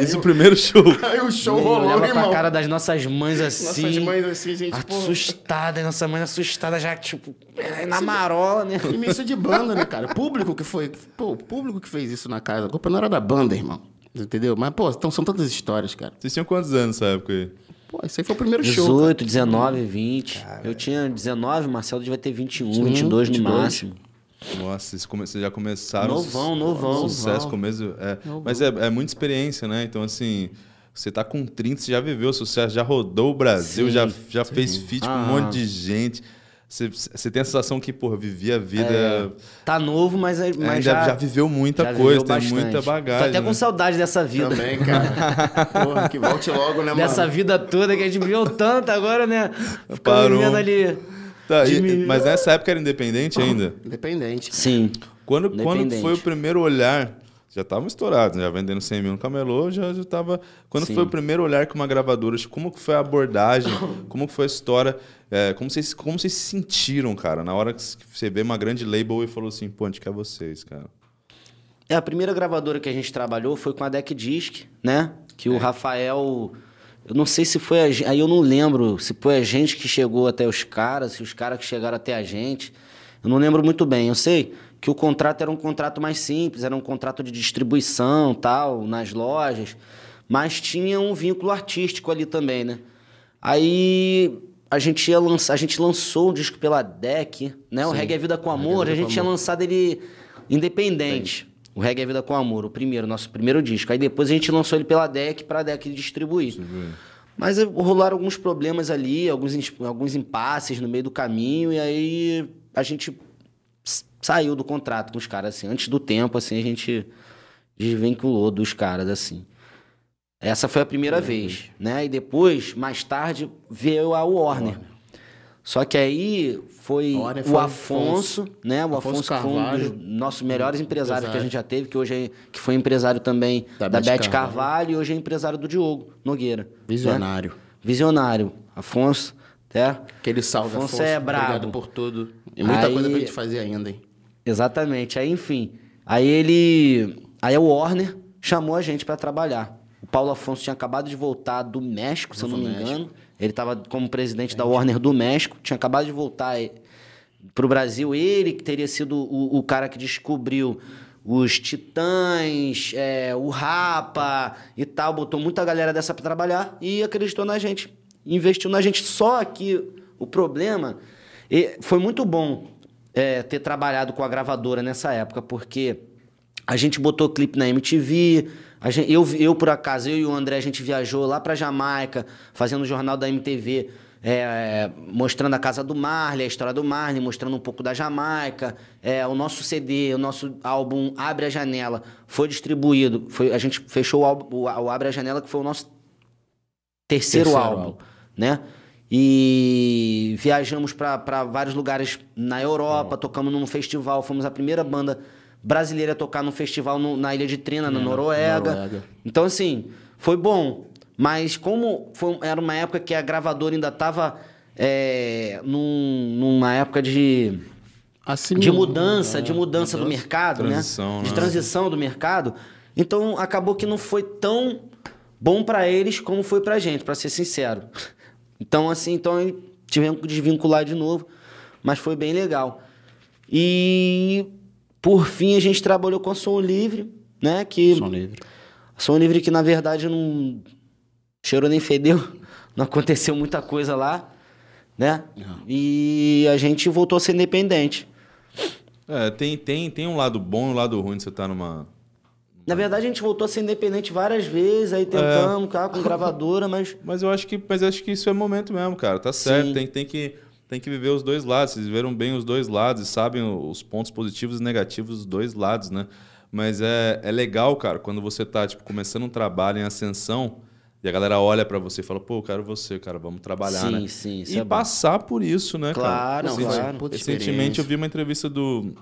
Isso primeiro show. Aí o show rolou, olhava irmão. pra cara das nossas mães assim. Nossas mães assim, gente. Assustada, nossa mãe assustada já, tipo, na marola, né? Início de banda, né, cara? Público que foi. Pô, o público que fez isso na casa. A culpa não era da banda, irmão. Entendeu? Mas, pô, então são tantas histórias, cara. Vocês tinham quantos anos nessa época aí? Pô, esse aí foi o primeiro show. cara. 18, 19, 20. Eu tinha 19, Marcelo devia ter 21, 21, 22 no 22. máximo. Nossa, vocês, já começaram. Novão, novão. Sucesso, começo. É. Mas é, é muita experiência, né? Então, assim, você tá com 30, você já viveu sucesso, já rodou o Brasil, Sim, já, já fez feat com um Aham. monte de gente. Você, você tem a sensação que, porra, vivia a vida. É, tá novo, mas, mas ainda já, já viveu muita já coisa, viveu tem bastante. muita bagagem. Tô até com né? saudade dessa vida. Também, cara. Porra, que volte logo, né, mano? Dessa vida toda que a gente viveu tanto agora, né? Ficando Parou. vivendo ali. Tá, e- mas nessa época era independente ainda? Independente. Sim. Quando, quando Independente. foi o primeiro olhar, já estavam estourados, já vendendo 100 mil no camelô, já, já tava... Quando Sim. foi o primeiro olhar com uma gravadora, como que foi a abordagem, como que foi a história, é, como, vocês, como vocês se sentiram, cara, na hora que você vê uma grande label e falou assim, pô, a gente quer vocês, cara. É, a primeira gravadora que a gente trabalhou foi com a Deck Disc, né? Que É. o Rafael. Eu não sei se foi a gente. Aí eu não lembro se foi a gente que chegou até os caras, se os caras que chegaram até a gente. Eu não lembro muito bem. Eu sei que o contrato era um contrato mais simples, era um contrato de distribuição, tal, nas lojas. Mas tinha um vínculo artístico ali também, né? Aí a gente ia lançar, a gente lançou o disco pela Deck, né? O Reggae é Vida com Amor, Vida a com gente tinha Amor. lançado ele independente. O Reggae é Vida com Amor, o primeiro, nosso primeiro disco. Aí depois a gente lançou ele pela Deck pra Deck distribuir. Mas eh, rolaram alguns problemas ali, alguns, alguns impasses no meio do caminho, e aí a gente saiu do contrato com os caras, assim. Antes do tempo, assim, a gente desvinculou dos caras, assim. Essa foi a primeira vez, né? E depois, mais tarde, veio a Warner. Só que aí foi Warner o foi Afonso, né? O Afonso Afonso, que foi um dos Carvalho. nossos melhores empresários que a Empresário. gente já teve, que hoje é, que foi empresário também Da da, Beth Carvalho. Carvalho. e hoje é empresário do Diogo Nogueira. né? Visionário. Visionário. Afonso, até. Aquele salve, Afonso Afonso. é Obrigado brabo. por tudo. E muita Aí- coisa pra gente fazer ainda, hein? Exatamente. Aí, enfim. Aí ele. Aí o Warner chamou a gente pra trabalhar. O Paulo Afonso tinha acabado de voltar do México, se eu não me México. engano. Ele estava como presidente da Warner do México, tinha acabado de voltar para o Brasil. Ele que teria sido o, o cara que descobriu os Titãs, é, o Rapa e tal, botou muita galera dessa para trabalhar e acreditou na gente, investiu na gente. Só que o problema e foi muito bom é, ter trabalhado com a gravadora nessa época, porque a gente botou clipe na MTV. Gente, eu, eu, por acaso, eu e o André, a gente viajou lá pra Jamaica, fazendo o jornal da MTV, é, mostrando a casa do Marley, a história do Marley, mostrando um pouco da Jamaica. É, o nosso CD, o nosso álbum Abre a Janela foi distribuído. Foi, a gente fechou o, álbum, o, o Abre a Janela, que foi o nosso terceiro, Terceiro álbum, álbum. né? E viajamos para vários lugares na Europa, tocamos num festival, fomos a primeira banda brasileira a tocar num festival no- na Ilha de Trina, na Noruega. Noruega. Então, assim, foi bom. Mas como foi- era uma época que a gravadora ainda estava numa época de Assim, de mudança, é, de mudança do mercado, né? De né? transição do mercado. Então acabou que não foi tão bom pra eles como foi pra gente, pra ser sincero. Então assim, então tivemos que desvincular de novo, mas foi bem legal. E por fim a gente trabalhou com a Som Livre, né? Que Som livre. a Som Livre que na verdade não cheirou nem fedeu, não aconteceu muita coisa lá, né? E a gente voltou a ser independente. É, tem, tem, tem um lado bom e um lado ruim de você estar numa... Na verdade, a gente voltou a ser independente várias vezes, aí tentamos, cara, com gravadora, mas. Mas eu acho que, mas acho que isso é momento mesmo, cara. Tá certo. Sim. Tem, tem, que, tem que viver os dois lados. Vocês viveram bem os dois lados e sabem os pontos positivos e negativos dos dois lados, né? Mas é, é legal, cara, quando você tá, tipo, começando um trabalho em ascensão e a galera olha pra você e fala, pô, eu quero você, cara, vamos trabalhar, Sim, né? sim, isso e é bom. passar por isso, né, Claro, cara? Não, claro. puta Recentemente eu vi uma entrevista do.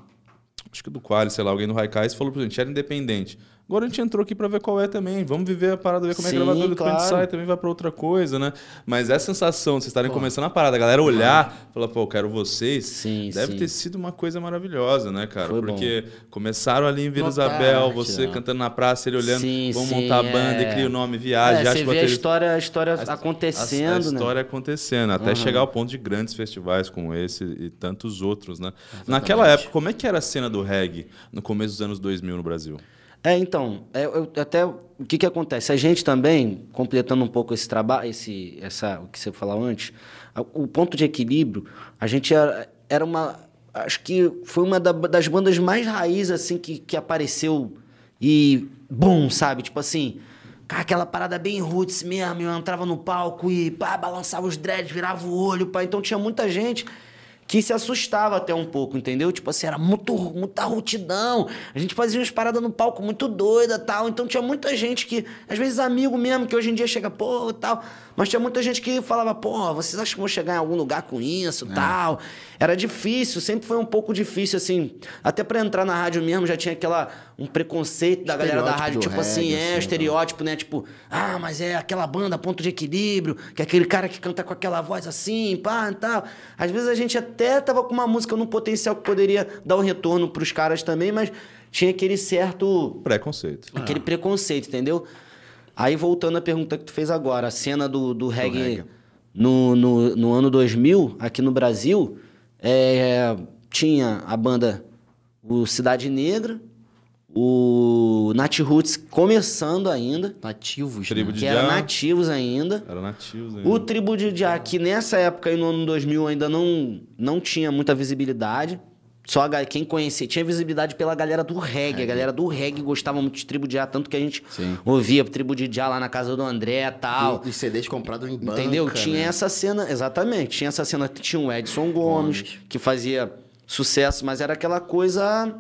Acho que do Quali, sei lá, alguém do Raikais falou pra gente, era independente. Agora a gente entrou aqui pra ver qual é também. Vamos viver a parada, ver como é Sim, a a gente claro. sai, também vai pra outra coisa, né? Mas essa sensação de vocês estarem começando a parada, a galera olhar, falar, pô, eu quero vocês, Sim, deve sim. ter sido uma coisa maravilhosa, né, cara? Foi bom. Porque começaram ali em Vila Notar Isabel, arte, você né? cantando na praça, ele olhando, Sim, vamos sim, montar a banda, é. e cria o nome, viagem, é, acha você vê a história, a história A- acontecendo, a, a né? história acontecendo, até chegar ao ponto de grandes festivais como esse e tantos outros, né? Naquela época, como é que era a cena do reggae no começo dos anos 2000 no Brasil? É, então, é, eu- até o que que acontece? A gente também, completando um pouco esse trabalho, esse, essa, o que você falou antes, o ponto de equilíbrio, a gente era, era uma, acho que foi uma da- das bandas mais raiz assim que, que apareceu e bom, sabe? Tipo assim, aquela parada bem roots mesmo, eu entrava no palco e pá, balançava os dreads, virava o olho, pá. Então tinha muita gente que se assustava até um pouco, entendeu? Tipo assim, era muito, muita rotidão. A gente fazia umas paradas no palco muito doida tal. Então tinha muita gente que, às vezes amigo mesmo, que hoje em dia chega, pô, tal. Mas tinha muita gente que falava, pô, vocês acham que vão chegar em algum lugar com isso, é. tal. Era difícil, sempre foi um pouco difícil, assim. Até para entrar na rádio mesmo, já tinha aquela, um preconceito da galera da rádio, tipo assim, é, assim, estereótipo, né? Tipo, ah, mas é aquela banda ponto de equilíbrio, que é aquele cara que canta com aquela voz assim, pá, e tal. Às vezes a gente até tava com uma música no potencial que poderia dar um retorno pros caras também, mas tinha aquele certo. Preconceito. Aquele ah. preconceito, entendeu? Aí voltando à pergunta que tu fez agora, a cena do, do reggae, do reggae. No, no, no, ano 2000, aqui no Brasil, é, tinha a banda o Cidade Negra, o Nat Roots começando ainda. Nativos, Tribo né? de Que eram nativos ainda. Era nativos ainda. O Tribo de Jah, que nessa época, aí no ano 2000, ainda não, não tinha muita visibilidade. Só a, quem conhecia, tinha visibilidade pela galera do reggae. A galera do reggae gostava muito de Tribo de Jah, tanto que a gente Sim. ouvia Tribo de Jah lá na casa do André e tal. E, e CDs comprados em banca, Entendeu? Tinha né? essa cena, exatamente. Tinha essa cena, tinha o Edson Gomes, Gomes, que fazia sucesso, mas era aquela coisa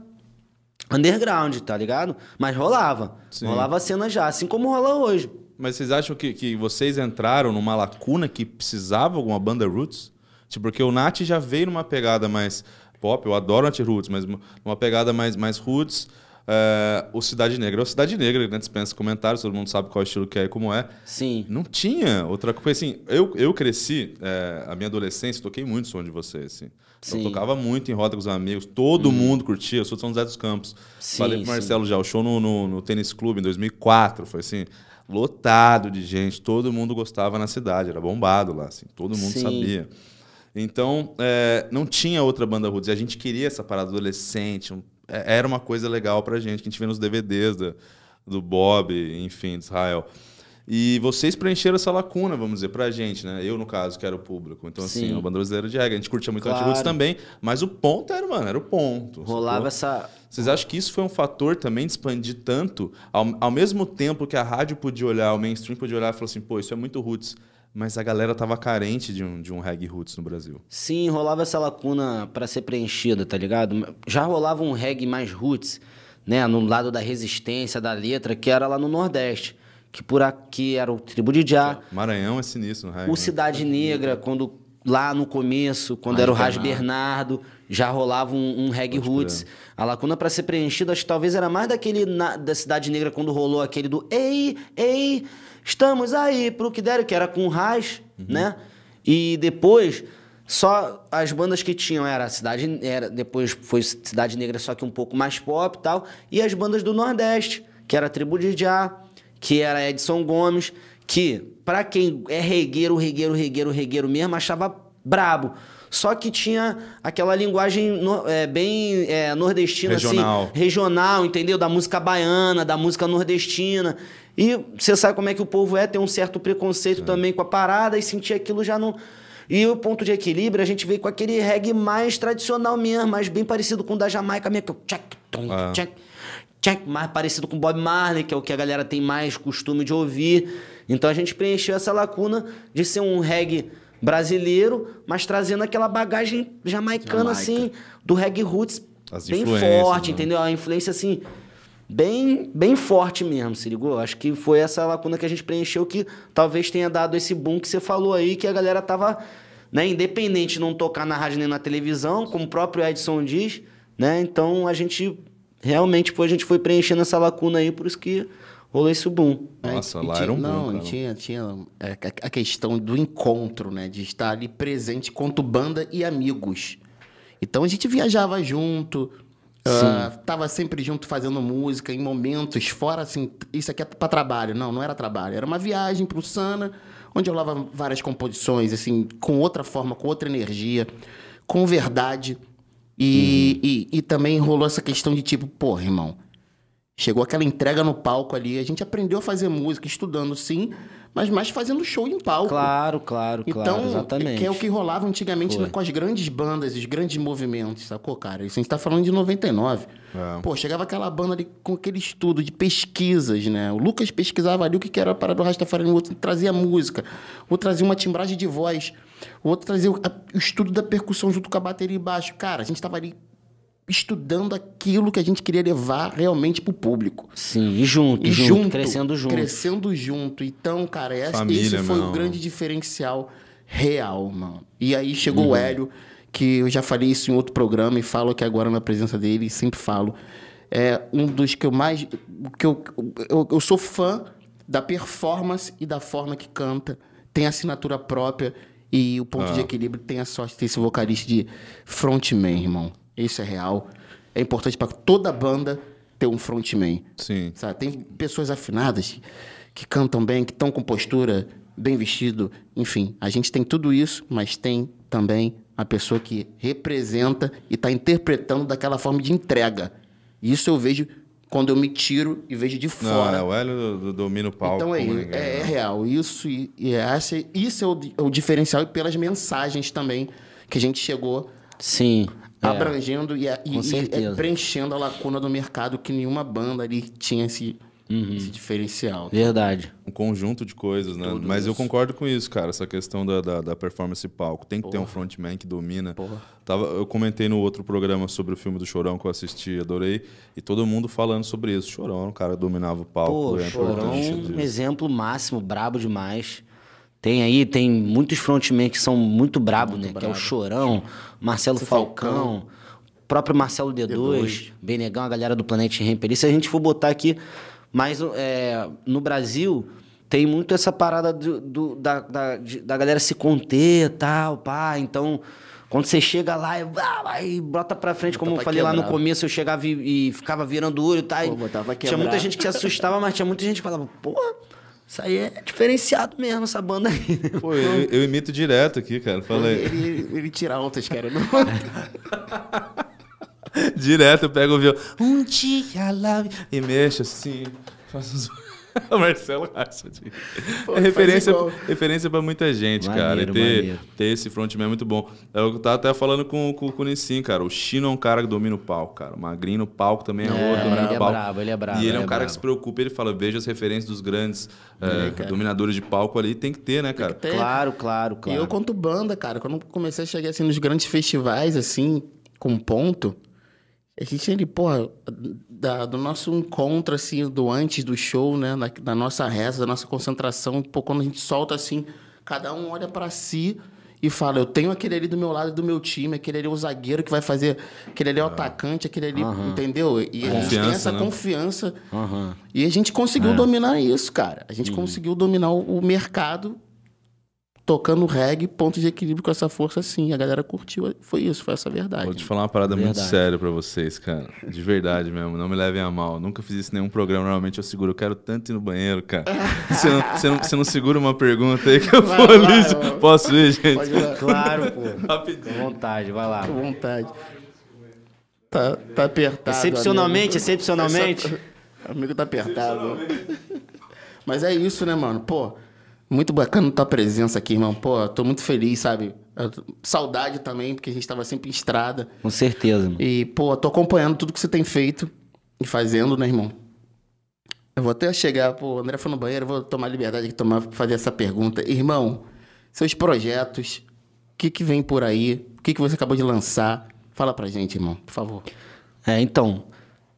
underground, tá ligado? Mas rolava. Sim. Rolava a cena já, assim como rola hoje. Mas vocês acham que, que vocês entraram numa lacuna que precisava alguma banda roots? Tipo, porque o Nath já veio numa pegada mais pop, eu adoro Nath Roots, mas numa pegada mais, mais roots. É, o Cidade Negra. O Cidade Negra, né, dispensa comentários, todo mundo sabe qual estilo que é e como é. Sim. Não tinha outra coisa. Assim, eu, eu cresci, é, a minha adolescência, toquei muito som de vocês. Assim. Sim. Eu tocava muito em roda com os amigos, todo hum. mundo curtia. Eu sou de São José dos Campos. Sim, Falei pro Marcelo sim. já, o show no, no, no Tênis Clube em 2004 foi assim, lotado de gente, todo mundo gostava na cidade, era bombado lá, assim, todo mundo sim. sabia. Então, é, não tinha outra banda roots. E a gente queria essa parada adolescente, um é, era uma coisa legal pra gente, que a gente vê nos DVDs da, do Bob, enfim, de Israel. E vocês preencheram essa lacuna, vamos dizer, pra gente, né? Eu, no caso, que era o público. Então, assim, Sim. assim, a banda brasileira de regra. A gente curtia muito claro. Antiroots também, mas o ponto era, mano, era o ponto. Rolava essa. Vocês acham que isso foi um fator também de expandir tanto? Ao, ao mesmo tempo que a rádio podia olhar, o mainstream podia olhar e falar assim, pô, isso é muito roots mas a galera tava carente de um, de um reggae roots no Brasil. Sim, rolava essa lacuna para ser preenchida, tá ligado? Já rolava um reggae mais roots, né, no lado da resistência, da letra, que era lá no Nordeste. Que por aqui era o Tribo de Já. Maranhão é sinistro no reggae. O né? Cidade Negra, quando lá no começo, quando era o Ras Bernardo, já rolava um, um reggae Pode roots. A lacuna para ser preenchida, acho que talvez era mais daquele na, da Cidade Negra quando rolou aquele do Ei, ei, Estamos aí pro que deram, que era com Raz, uhum. né? E depois, só as bandas que tinham era a Cidade... Era, depois foi Cidade Negra, só que um pouco mais pop e tal. E as bandas do Nordeste, que era a Tribo de Já, que era Edson Gomes, que, para quem é regueiro, regueiro, regueiro, regueiro mesmo, achava brabo. Só que tinha aquela linguagem no, é, bem é, nordestina, assim, regional. assim, regional, entendeu? Da música baiana, da música nordestina. E você sabe como é que o povo é, tem um certo preconceito é. também com a parada e sentir aquilo já não. E o ponto de equilíbrio, a gente veio com aquele reggae mais tradicional mesmo, mais bem parecido com o da Jamaica mesmo, que é o tchac, tom, é. tchac, tchac, mais parecido com Bob Marley, que é o que a galera tem mais costume de ouvir. Então a gente preencheu essa lacuna de ser um reggae brasileiro, mas trazendo aquela bagagem jamaicana, Jamaica. assim, do reggae roots As bem forte, né? entendeu? A influência, assim, bem, bem forte mesmo, se ligou? Acho que foi essa lacuna que a gente preencheu que talvez tenha dado esse boom que você falou aí, que a galera tava, né, independente de não tocar na rádio nem na televisão, como o próprio Edson diz, né? Então a gente realmente foi, a gente foi preenchendo essa lacuna aí, por isso que rolou esse boom. Nossa, lá tinha, era um boom. Não, cara. tinha, tinha é, a questão do encontro, né? De estar ali presente quanto banda e amigos. Então a gente viajava junto, Uh, tava sempre junto fazendo música em momentos fora assim, isso aqui é para trabalho. Não, não era trabalho, era uma viagem pro Sana, onde eu lava várias composições assim, com outra forma, com outra energia, com verdade. E, uhum. e, e, também rolou essa questão de tipo, porra, irmão, chegou aquela entrega no palco ali, a gente aprendeu a fazer música estudando sim, mas mais fazendo show em palco. Claro, claro, então, claro, exatamente. Que é o que rolava antigamente Foi. com as grandes bandas, os grandes movimentos, sacou, cara? Isso a gente tá falando de 99. É. Pô, chegava aquela banda ali com aquele estudo de pesquisas, né? O Lucas pesquisava ali o que era a parada do Rastafari, o outro trazia música, o outro trazia uma timbragem de voz O outro trazia o, estudo da percussão junto com a bateria e baixo. Cara, a gente tava ali estudando aquilo que a gente queria levar realmente pro público. Sim, e junto, E junto, crescendo junto. Crescendo junto. Então, cara, esse, Família, esse foi o grande diferencial real, mano. E aí chegou Uhum. o Hélio, que eu já falei isso em outro programa e falo aqui agora na presença dele, e sempre falo. É um dos que eu mais. que eu, eu, eu sou fã da performance e da forma que canta. Tem assinatura própria e o ponto Ah. de equilíbrio tem a sorte de ter esse vocalista de frontman, irmão. Isso é real. É importante para toda banda ter um frontman. Sim. Sabe? Tem pessoas afinadas que cantam bem, que estão com postura, bem vestido, enfim. A gente tem tudo isso, mas tem também a pessoa que representa e está interpretando daquela forma de entrega. Isso eu vejo quando eu me tiro e vejo de Não, fora. é, o Hélio do- do- domina o palco. Então é, ninguém, é, é né? real. Isso, e, e essa, isso é o, di- o diferencial e pelas mensagens também que a gente chegou Sim. É. abrangendo e, e- e- é, preenchendo a lacuna do mercado que nenhuma banda ali tinha esse, Uhum. esse diferencial. Verdade. um conjunto de coisas, né? Mas eu concordo com isso, cara. Essa questão da, da, da performance palco. Tem que ter um frontman que domina. Tava, eu comentei no outro programa sobre o filme do Chorão que eu assisti, adorei. E todo mundo falando sobre isso. Chorão, o cara dominava o palco. Pô, a Chorão, um disso. exemplo máximo, brabo demais. Tem aí, tem muitos frontmen que são muito brabos, né? Que é o Chorão, Marcelo Falcão, o próprio Marcelo D2, Benegão, a galera do Planet Ramp ali. Se a gente for botar aqui, mas é, no Brasil tem muito essa parada do, do- da, da, de- da galera se conter e tal, pá. Então, quando você chega lá e, ah, bota pra frente, como eu falei lá no quebrar. começo, eu chegava e, e ficava virando o olho, tá? E Pô, tinha muita quebrar. gente que se assustava, mas tinha muita gente que falava, porra, isso aí é diferenciado mesmo, essa banda aí. Pô, eu, eu imito direto aqui, cara. Falei. Ele, ele, ele tira altas, cara. Não- Direto eu pego o violão. Um dia lá. E mexo assim. Faço uns... o Marcelo Pô, é referência, referência pra muita gente, cara. Maneiro, E ter, maneiro. ter esse frontman é muito bom. Eu tava até falando com, com, com o Nissin, cara. O Chino é um cara que domina o palco, cara. O Magrinho no palco também é, É, outro. domina ele é palco. brabo, ele é brabo, E ele é um é cara que se preocupa. Ele fala, veja as referências dos grandes é, cara. dominadores de palco ali. Tem que ter, né, cara? ter. Claro, claro, E claro. eu, quanto banda, cara, quando eu comecei a chegar assim nos grandes festivais, assim, com ponto, a gente ali, porra, da- do nosso encontro, assim, do antes do show, né? Da, da nossa reza, da nossa concentração, pô, quando a gente solta assim, cada um olha pra si e fala: Eu tenho aquele ali do meu lado do meu time, aquele ali é o zagueiro que vai fazer, aquele ali é o atacante, aquele ali, entendeu? E a gente tem essa né? confiança. Aham. E a gente conseguiu dominar isso, cara. A gente conseguiu dominar o, o mercado tocando reggae, ponto de equilíbrio com essa força, sim. A galera curtiu. Foi isso, foi essa verdade. Vou te falar uma parada muito Verdade. séria pra vocês, cara. De verdade mesmo. Não me levem a mal. Nunca fiz isso em nenhum programa. Normalmente eu seguro. Eu quero tanto ir no banheiro, cara. Você não, você não, você não segura uma pergunta aí que eu vou ali. Posso ir, gente? Pode ir. Claro, pô. Rapidinho. Com vontade, vai lá. Com vontade. Tá, tá apertado. Excepcionalmente, amigo. excepcionalmente. Essa- Amigo tá apertado. Mas é isso, né, mano? Pô, muito bacana tua presença aqui, irmão. Pô, tô muito feliz, sabe? Saudade também, porque a gente tava sempre em estrada. Com certeza, mano. E, pô, tô acompanhando tudo que você tem feito e fazendo, né, irmão? Eu vou até chegar, pô, o André foi no banheiro, eu vou tomar liberdade de tomar, fazer essa pergunta. Irmão, seus projetos, o que que vem por aí? O que que você acabou de lançar? Fala pra gente, irmão, por favor. É, então,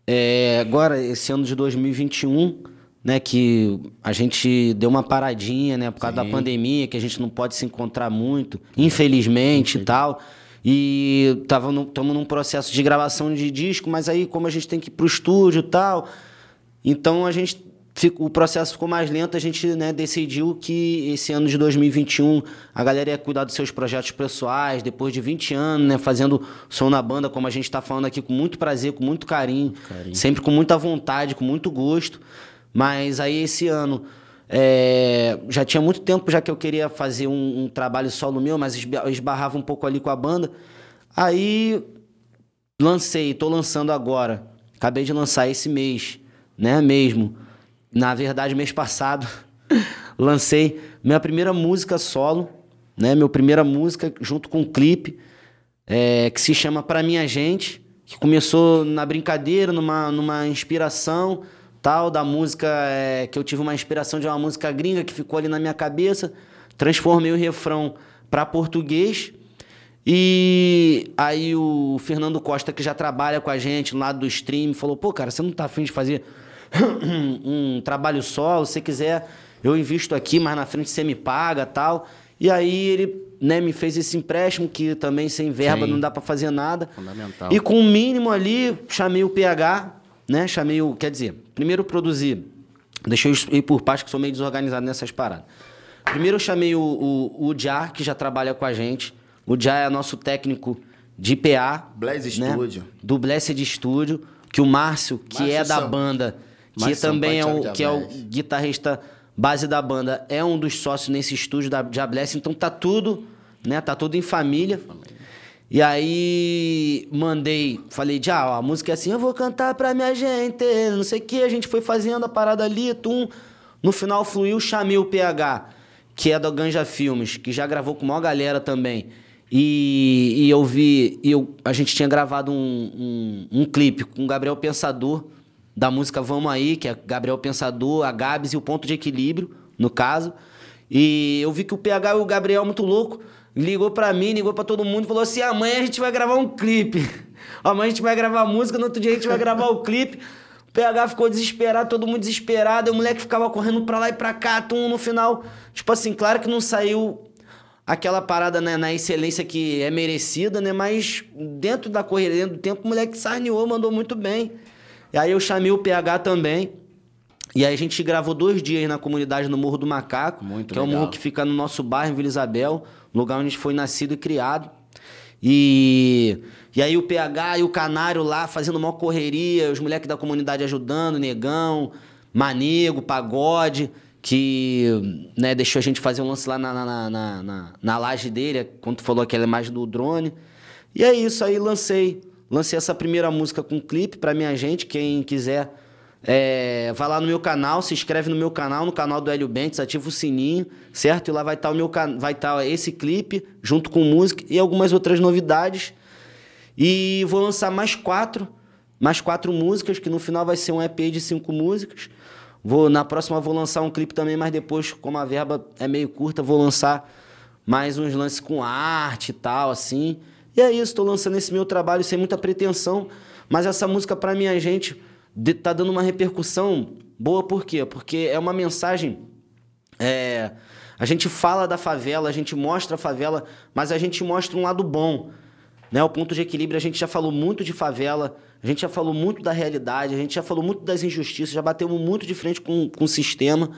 é, agora, esse ano de 2021, né, que a gente deu uma paradinha, né, por causa da pandemia, que a gente não pode se encontrar muito, infelizmente e tal. E estamos num processo de gravação de disco, mas aí, como a gente tem que ir pro estúdio e tal, então a gente. O processo ficou mais lento, a gente né, decidiu que esse ano de 2021 a galera ia cuidar dos seus projetos pessoais, depois de 20 anos, né, fazendo som na banda, como a gente está falando aqui, com muito prazer, com muito carinho, sempre com muita vontade, com muito gosto. Mas aí esse ano é, já tinha muito tempo já que eu queria fazer um, um trabalho solo meu, mas esba- esbarrava um pouco ali com a banda. Aí lancei, tô lançando agora. Acabei de lançar esse mês, né, mesmo. Na verdade, mês passado, lancei minha primeira música solo, né, minha primeira música junto com um clipe, é, que se chama Pra Minha Gente, que começou na brincadeira, numa, numa inspiração tal da música, é, que eu tive uma inspiração de uma música gringa que ficou ali na minha cabeça, transformei o refrão para português. E aí o Fernando Costa, que já trabalha com a gente no lado do stream, falou: pô, cara, você não tá afim de fazer um trabalho solo? Se você quiser, eu invisto aqui, mas na frente você me paga tal. E aí ele né, me fez esse empréstimo, que também sem verba Sim. não dá para fazer nada. Fundamental. E com o mínimo ali, chamei o PH, né? Chamei o. Quer dizer, primeiro produzi. Deixa eu ir por parte que sou meio desorganizado nessas paradas. Primeiro eu chamei o, o, o Já, que já trabalha com a gente. O Já é nosso técnico de PA. Bless né? Studio. Do Blessed Studio. Que o Márcio, que Márcio é da Sam- banda, que Márcio também é o, que é o guitarrista base da banda, é um dos sócios nesse estúdio da Diabless. Então tá tudo, né? Tá tudo em família. E aí mandei, falei, já, ó, a música é assim, eu vou cantar pra minha gente, não sei o que, a gente foi fazendo a parada ali, tum. No final fluiu, chamei o PH, que é da Ganja Filmes, que já gravou com a maior galera também. E, e eu vi, eu, a gente tinha gravado um, um, um clipe com o Gabriel Pensador, da música Vamos Aí, que é Gabriel Pensador, a Gabs e o Ponto de Equilíbrio, no caso. E eu vi que o PH e o Gabriel, muito louco, ligou pra mim, ligou pra todo mundo falou assim: amanhã a gente vai gravar um clipe. Amanhã a gente vai gravar música, no outro dia a gente vai gravar o clipe. O PH ficou desesperado, todo mundo desesperado. E o moleque ficava correndo pra lá e pra cá, tum, no final. Tipo assim, claro que não saiu aquela parada né, na excelência que é merecida, né? Mas dentro da correria, dentro do tempo, o moleque sarneou, mandou muito bem. E aí eu chamei o PH também. E aí a gente gravou dois dias na comunidade no Morro do Macaco, Muito que é o legal. morro que fica no nosso bairro, em Vila Isabel, lugar onde a gente foi nascido e criado. E, e aí o PH e o Canário lá fazendo uma correria, os moleques da comunidade ajudando, Negão, Manego, Pagode, que né, deixou a gente fazer um lance lá na, na, na, na, na, na laje dele, quando tu falou aquela imagem do drone. E é isso, aí lancei. Lancei essa primeira música com clipe pra minha gente, quem quiser é, vai lá no meu canal, se inscreve no meu canal, no canal do Hélio Bentes, ativa o sininho, certo? E lá vai estar o meu vai estar esse clipe junto com música e algumas outras novidades. E vou lançar mais quatro, mais quatro músicas, que no final vai ser um EP de cinco músicas. Vou na próxima vou lançar um clipe também, mas depois, como a verba é meio curta, vou lançar mais uns lances com arte e tal, assim. E é isso, estou lançando esse meu trabalho sem muita pretensão, mas essa música pra minha gente de- tá dando uma repercussão boa, por quê? Porque é uma mensagem. é, a gente fala da favela, a gente mostra a favela, mas a gente mostra um lado bom. Né? O ponto de equilíbrio, a gente já falou muito de favela, a gente já falou muito da realidade, a gente já falou muito das injustiças, já batemos muito de frente com, com o sistema.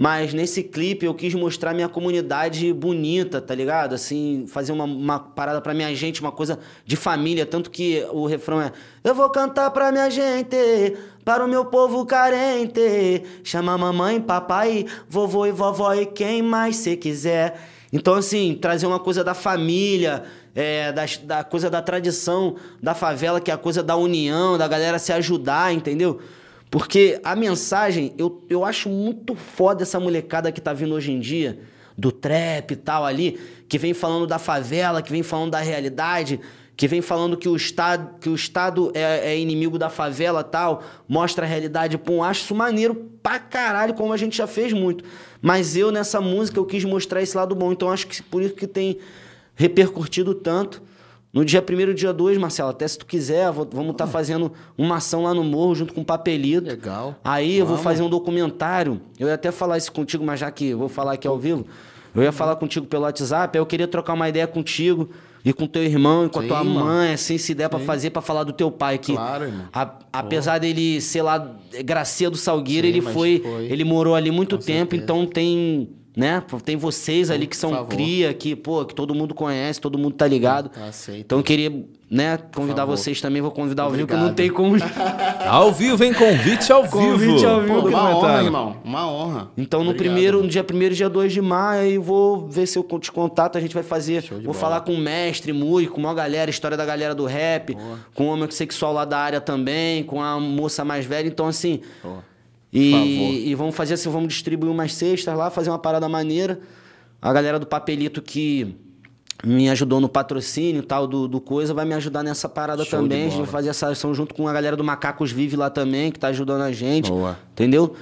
Mas nesse clipe eu quis mostrar minha comunidade bonita, tá ligado? Assim, fazer uma, uma parada pra minha gente, uma coisa de família. Tanto que o refrão é: Eu vou cantar pra minha gente, para o meu povo carente. Chama mamãe, papai, vovô e vovó e quem mais você quiser. Então, assim, trazer uma coisa da família, é, da, da coisa da tradição da favela, que é a coisa da união, da galera se ajudar, entendeu? Porque a mensagem, eu, eu acho muito foda essa molecada que tá vindo hoje em dia, do trap e tal ali, que vem falando da favela, que vem falando da realidade, que vem falando que o Estado, que o estado é, é inimigo da favela tal, mostra a realidade. Pô, acho isso maneiro pra caralho, como a gente já fez muito. Mas eu, nessa música, eu quis mostrar esse lado bom. Então acho que por isso que tem repercutido tanto. No dia 1 e dia 2, Marcelo, até se tu quiser, vou- vamos estar fazendo uma ação lá no morro junto com o Papelito. Legal. Aí eu vou Vamos. fazer um documentário. Eu ia até falar isso contigo, mas já que eu vou falar aqui ao vivo, eu ia falar contigo pelo WhatsApp, aí eu queria trocar uma ideia contigo e com teu irmão e com a Sim, tua mano. mãe, assim, se der pra fazer, pra falar do teu pai. Que, Claro, irmão. a- apesar dele ser lá, Gracia do Salgueiro, Sim, ele foi, foi. Ele morou ali muito tempo, certeza. então tem. Né? Tem vocês ali que são cria, que, pô, que todo mundo conhece, todo mundo tá ligado. Aceito. Então eu queria, né, convidar vocês também, vou convidar ao vivo, que não tem como. Ao vivo, hein? Convite ao vivo. Convite ao vivo. Pô, uma honra, comentário. irmão. Uma honra. Então, no Obrigado, primeiro, no dia 1 dia 2 de maio, aí vou ver se eu te contato. A gente vai fazer. Vou bola. falar com o mestre, Mui, com uma galera, história da galera do rap, com o homossexual lá da área também, com a moça mais velha. Então, assim. Favor. E, e vamos fazer assim, vamos distribuir umas cestas lá, fazer uma parada maneira. A galera do Papelito que me ajudou no patrocínio tal do, do coisa vai me ajudar nessa parada Show também. A gente vai fazer essa ação junto com a galera do Macacos Vive lá também, que tá ajudando a gente. Boa. Entendeu?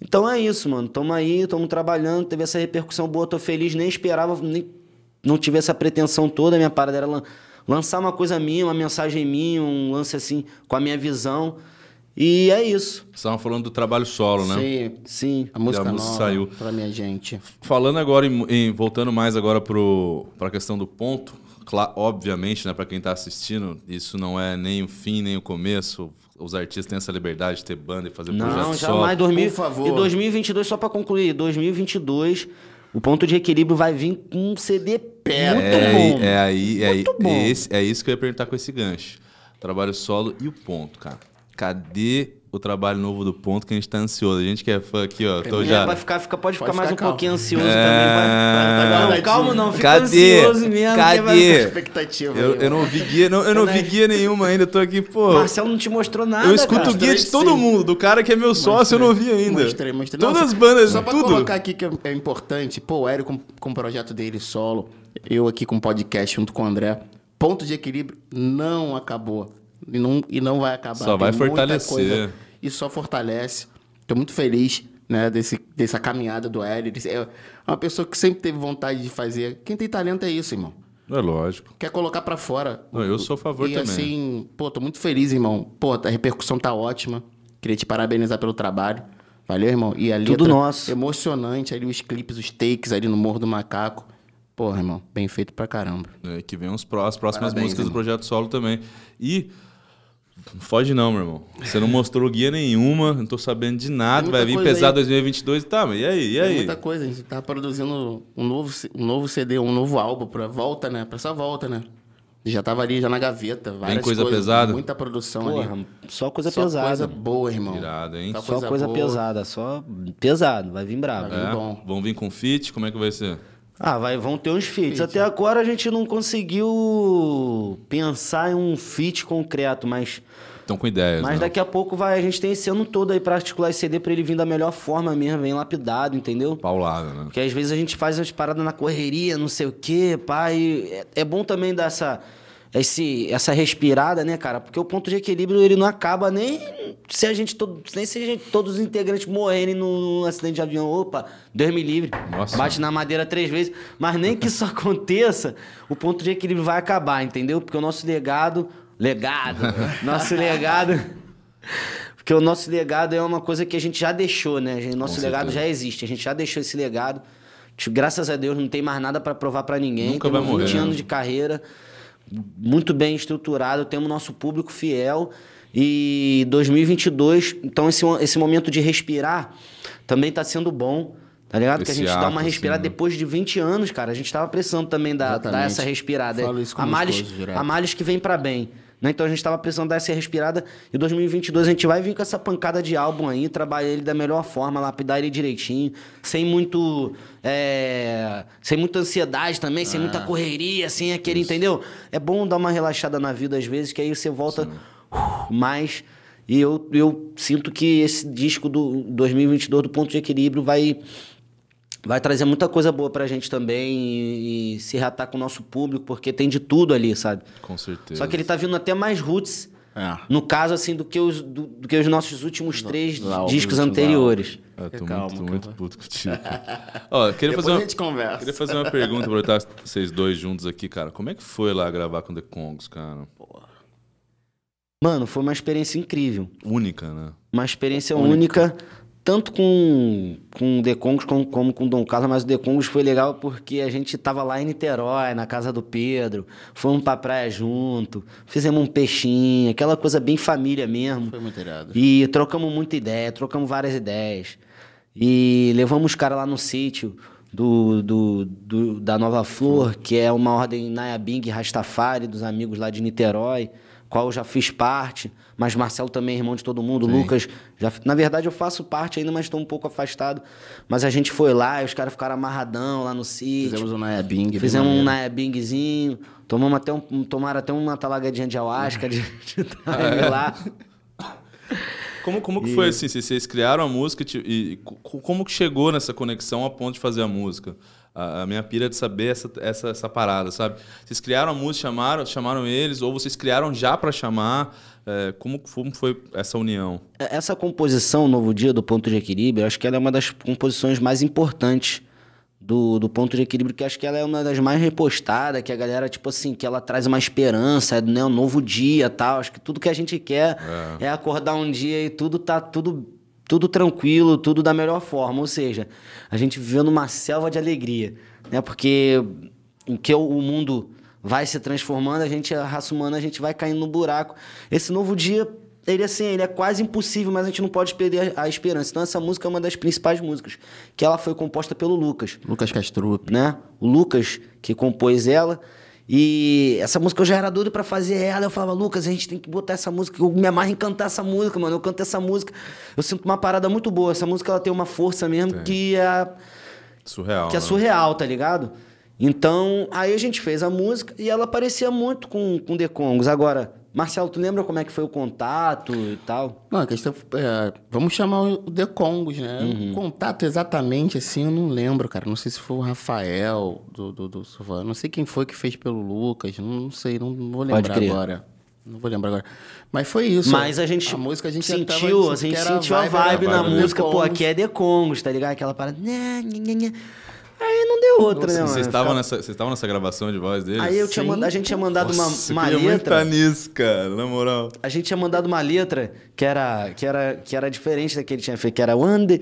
Então é isso, mano. Tamo aí, tamo trabalhando, teve essa repercussão boa, tô feliz, nem esperava, nem não tive essa pretensão toda, a minha parada era lan- lançar uma coisa minha, uma mensagem minha, um lance assim, com a minha visão. E é isso. Estavam falando do trabalho solo, né? Sim, Sim. a música a música nova saiu. pra minha gente. Falando agora, em, em- voltando mais agora para a questão do ponto, cla- obviamente, né, para quem está assistindo, isso não é nem o fim nem o começo. Os artistas têm essa liberdade de ter banda e fazer Não, projeto solo. jamais. 2000, Por favor. E 2022, só pra concluir, 2022, o ponto de equilíbrio vai vir com um CD Pera, muito é, bom. aí- é aí, é, aí- Muito bom. é esse- é isso que eu ia perguntar com esse gancho. Trabalho solo e o ponto, cara. Cadê o trabalho novo do ponto que a gente tá ansioso? A gente que é fã aqui, ó. Tô É, já... vai ficar, fica, pode, Pode ficar mais ficar um calmo. pouquinho ansioso É. também. Vai, vai, não, calma não, fica Cadê? ansioso mesmo. Cadê? vai- Expectativa Eu, aí, eu não vi guia, não, eu não vi guia nenhuma ainda, tô aqui, pô. Marcelo não te mostrou nada, Eu escuto cara. o guia de todo sim. mundo, do cara que é meu sócio, eu não vi ainda. Mostrei, mostrei. Todas as bandas, Só pra tudo. colocar aqui que é- é importante, pô, o Hélio com, com o projeto dele solo, eu aqui com o podcast junto com o André, ponto de equilíbrio não acabou. E não, e não vai acabar. Só vai Tem muita fortalecer. coisa e só fortalece. Tô muito feliz, né, desse, dessa caminhada do Hélio. Ele É uma pessoa que sempre teve vontade de fazer. Quem tem talento é isso, irmão. É lógico. Quer colocar pra fora. Não, eu sou a favor e também. assim, pô, tô muito feliz, irmão. Pô, a repercussão tá ótima. Queria te parabenizar pelo trabalho. Valeu, irmão. E a Tudo letra nosso. emocionante ali, os clipes, os takes ali no Morro do Macaco. Porra, irmão, bem feito pra caramba. É, que vem os pró- as próximas Parabéns, músicas do irmão. projeto solo também. E. Não foge não, meu irmão. Você não mostrou guia nenhuma, não tô sabendo de nada. Tem Vai vir coisa pesado aí. 2022. Tá, mas e aí? E Tem aí? muita coisa, a gente tá produzindo um novo, um novo CD, um novo álbum pra volta, né? Pra essa volta, né? Já tava ali, já na gaveta. Várias coisa coisas, pesada? Muita produção Porra, ali. só coisa Só pesada. coisa boa, irmão. Irado, hein? Só coisa boa. pesada, só pesado, vai vir bravo. Vai vir. É? bom. Vão vir com feat? Como é que vai ser? Ah, vai, vão ter uns feats. Até agora a gente não conseguiu pensar em um feat concreto, mas, Estão com ideias, mas né? daqui a pouco vai. A gente tem esse ano todo aí pra articular esse CD pra ele vir da melhor forma mesmo, bem lapidado, entendeu? Paulada, né? Porque às vezes a gente faz as paradas na correria, não sei o quê, pai. É, é bom também dar essa, esse, essa respirada, né, cara? Porque o ponto de equilíbrio ele não acaba nem se a gente todo, nem se a gente, todos os integrantes morrerem num, acidente de avião. Opa, Deus me livre. Nossa. Bate na madeira três vezes. Mas nem que isso aconteça, o ponto de equilíbrio vai acabar, entendeu? Porque o nosso legado. Legado! nosso legado. Porque o nosso legado é uma coisa que a gente já deixou, né? Nosso Com legado certeza. já existe. A gente já deixou esse legado. Tipo, Graças a Deus não tem mais nada pra provar pra ninguém. Nunca Temos vai morrer, 20 né? anos de carreira, muito bem estruturado, temos nosso público fiel. E 2022, então esse, esse momento de respirar também tá sendo bom. Tá ligado? que a Esse gente dá ato, uma assim, respirada né? depois de 20 anos, cara. A gente tava precisando também dar, dar essa respirada. Falo isso com a males, a males que vem pra bem. Né? Então a gente tava precisando dar essa respirada. E 2022 a gente vai vir com essa pancada de álbum aí, trabalhar ele da melhor forma, lapidar ele direitinho, sem muito. é, sem muita ansiedade também, sem muita correria, sem aquele, entendeu? É bom dar uma relaxada na vida às vezes, que aí você volta uh, mais. E eu, eu sinto que esse disco do 2022 do Ponto de Equilíbrio vai vai trazer muita coisa boa pra gente também e, e se reatar com o nosso público, porque tem de tudo ali, sabe? Com certeza. Só que ele tá vindo até mais roots, É. no caso, assim, do que os, do, do que os nossos últimos três discos anteriores. Eu tô Calma, muito, calma. muito puto contigo. cara. Ó, queria Depois fazer uma, a gente conversa. Queria fazer uma pergunta, aproveitar vocês dois juntos aqui, cara. Como é que foi lá gravar com The Congos, cara? Mano, foi uma experiência incrível. Única, né? Uma experiência única, tanto com, com o The Congos como, como com o Dom Carlos, mas o The Congos foi legal porque a gente tava lá em Niterói, na casa do Pedro, fomos pra praia junto, fizemos um peixinho, aquela coisa bem família mesmo. Foi muito irado. E trocamos muita ideia, trocamos várias ideias. E levamos os caras lá no sítio do, do, do- da Nova Flor, que é uma ordem Nayabing Rastafari, dos amigos lá de Niterói, qual eu já fiz parte, mas Marcelo também é irmão de todo mundo, Lucas, já, na verdade eu faço parte ainda, mas estou um pouco afastado. Mas a gente foi lá e os caras ficaram amarradão lá no sítio. Fizemos um Naya Bing. bem Fizemos um maneiro. Nayabingzinho, tomamos até um, tomaram até uma talagadinha de ayahuasca de, de time lá. Como, como que foi assim? Vocês- Vocês criaram a música e, co- como que chegou nessa conexão a ponto de fazer a música? A, a minha pira é de saber essa, essa, essa parada, sabe? Vocês criaram a música, chamaram, chamaram eles, ou vocês criaram já pra chamar? É, como, como foi essa união? Essa composição, Novo Dia, do Ponto de Equilíbrio, acho que ela é uma das composições mais importantes do, do ponto de equilíbrio, que acho que ela é uma das mais repostadas, que a galera, tipo assim, que ela traz uma esperança, né? Um novo dia tal. Acho que tudo que a gente quer é, é acordar um dia e tudo tá tudo, tudo tranquilo, tudo da melhor forma. Ou seja, a gente viveu numa selva de alegria, né? Porque em que o mundo vai se transformando, a gente, a raça humana, a gente vai caindo no buraco. Esse novo dia ele assim, ele é quase impossível, mas a gente não pode perder a, a, esperança. Então essa música é uma das principais músicas, que ela foi composta pelo Lucas. Lucas Castrup. Né? O Lucas que compôs ela. E essa música eu já era doido para fazer ela. Eu falava, Lucas, a gente tem que botar essa música. Eu me amarro em cantar essa música, mano. Eu canto essa música. Eu sinto uma parada muito boa. Essa música ela tem uma força mesmo tem. que é. Surreal. Que é né? surreal, tá ligado? Então, aí a gente fez a música e ela parecia muito com, com The Congos. Agora, Marcelo, tu lembra como é que foi o contato e tal? Não, a questão. É, vamos chamar o The Congos, né? Uhum. O contato exatamente assim, eu não lembro, cara. Não sei se foi o Rafael do, do, do Não sei quem foi que fez pelo Lucas. Não, não sei, não, não vou lembrar agora. Não vou lembrar agora. Mas foi isso. Mas a gente, a música a gente sentiu, a gente sentiu a vibe, a vibe na música. Pô, aqui é The Congos, tá ligado? Aquela parada. Nha, nha, nha. Aí não deu outra, Nossa, né? Vocês estavam nessa, vocês estavam nessa gravação de voz deles? Aí eu tinha a gente tinha mandado Nossa, uma, uma eu letra. Muito nisso, cara, na moral. A gente tinha mandado uma letra que era, que era, que era diferente da que ele tinha feito, que era One Day.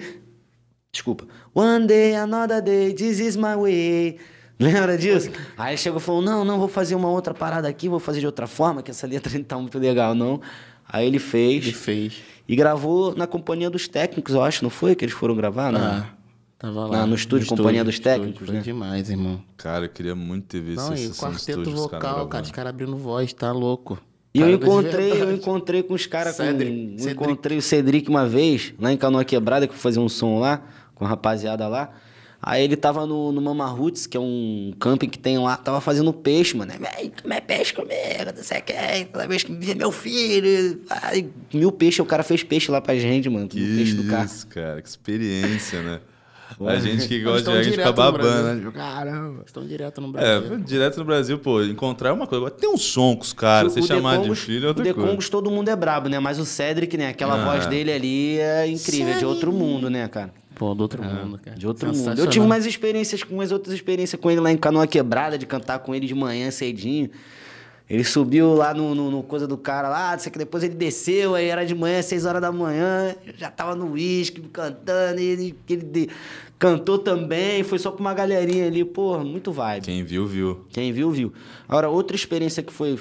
Desculpa. One day, another day, this is my way. Lembra disso? Aí ele chegou e falou: Não, não, vou fazer uma outra parada aqui, vou fazer de outra forma, que essa letra não tá muito legal, não. Aí ele fez. Ele fez. E gravou na companhia dos técnicos, eu acho, não foi? Que eles foram gravar? Não. Ah. Tava lá. no estúdio, no Companhia dos Técnicos, estúdio, né? demais, irmão. Cara, eu queria muito ter visto Não, e o quarteto vocal, cara, os caras abrindo voz, tá louco. E eu encontrei, eu encontrei com os caras encontrei o Cedric uma vez, lá em Canoa Quebrada, que eu fui fazer um som lá, com a rapaziada lá. Aí ele tava no, no Mama Roots, que é um camping que tem lá, tava fazendo peixe, mano. Vem comer peixe comigo, não sei quem, toda vez que vê meu filho. Aí, mil peixes, o cara fez peixe lá pra gente, mano. Que peixe do carro. Isso, cara, que experiência, né? A gente que gosta de a gente fica babando, né? Caramba, estão direto no Brasil. É, direto no Brasil, pô, encontrar é uma coisa. Tem um som com os caras, você chamar de filho é outra o coisa. O Congos todo mundo é brabo, né? Mas o Cedric, né? Aquela ah. voz dele ali é incrível, é de outro mundo, né, cara? Pô, do outro é, mundo, cara. De outro mundo. Eu tive mais experiências, umas outras experiências com ele lá em Canoa Quebrada, de cantar com ele de manhã cedinho. Ele subiu lá no, no, no, coisa do cara lá, sei que depois ele desceu, aí era de manhã, seis horas da manhã, já tava no uísque, cantando, e ele, ele cantou também, foi só com uma galerinha ali, pô, muito vibe. Quem viu, viu. Quem viu, viu. Agora, outra experiência que foi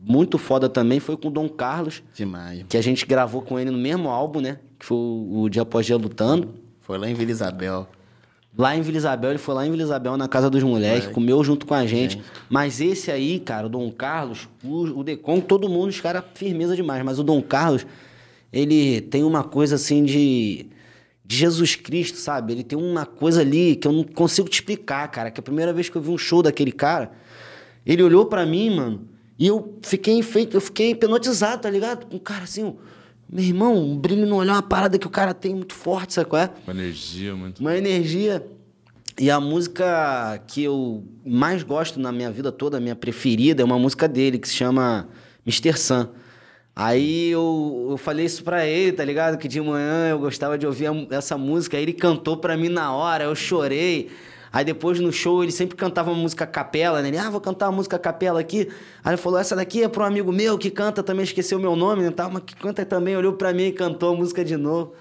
muito foda também foi com o Dom Carlos. Demais. Que a gente gravou com ele no mesmo álbum, né? Que foi o Dia Após Dia Lutando. Foi lá em Vila Isabel. Lá em Vila Isabel, ele foi lá em Vila Isabel, na casa dos moleques, comeu junto com a gente. Mas esse aí, cara, o Dom Carlos, o, o Decon, todo mundo, os caras, firmeza demais. Mas o Dom Carlos, ele tem uma coisa assim de de Jesus Cristo, sabe? Ele tem uma coisa ali que eu não consigo te explicar, cara. Que a primeira vez que eu vi um show daquele cara, ele olhou para mim, mano, e eu fiquei feito, eu fiquei hipnotizado, tá ligado? Com um cara assim, meu irmão, um brilho no olhar, uma parada que o cara tem muito forte, sabe qual é? Uma energia muito. Uma energia. E a música que eu mais gosto na minha vida toda, a minha preferida, é uma música dele que se chama Mr. Sun. Aí eu, eu falei isso pra ele, tá ligado? Que de manhã eu gostava de ouvir essa música. Aí ele cantou pra mim na hora, eu chorei. Aí depois no show ele sempre cantava uma música capela, né? Ele, ah, vou cantar uma música capela aqui. Aí ele falou, essa daqui é para um amigo meu que canta também, esqueceu o meu nome, né? Mas que canta também, olhou pra mim e cantou a música de novo.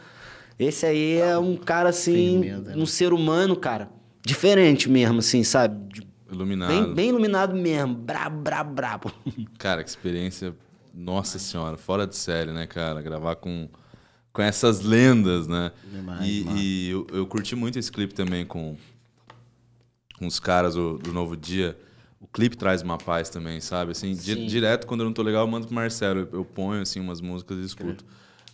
Esse aí é um cara assim, né? um ser humano, cara. Diferente mesmo, assim, sabe? Iluminado. Bem, bem iluminado mesmo. Brabo, brabo, brabo. Cara, que experiência nossa senhora, fora de série, né, cara? Gravar com, com essas lendas, né? Demais, e, e eu, eu, curti muito esse clipe também com, com os caras do, do Novo Dia. O clipe traz uma paz também, sabe? Assim, di, direto, quando eu não tô legal, eu mando pro Marcelo. Eu, eu ponho, assim, umas músicas e escuto.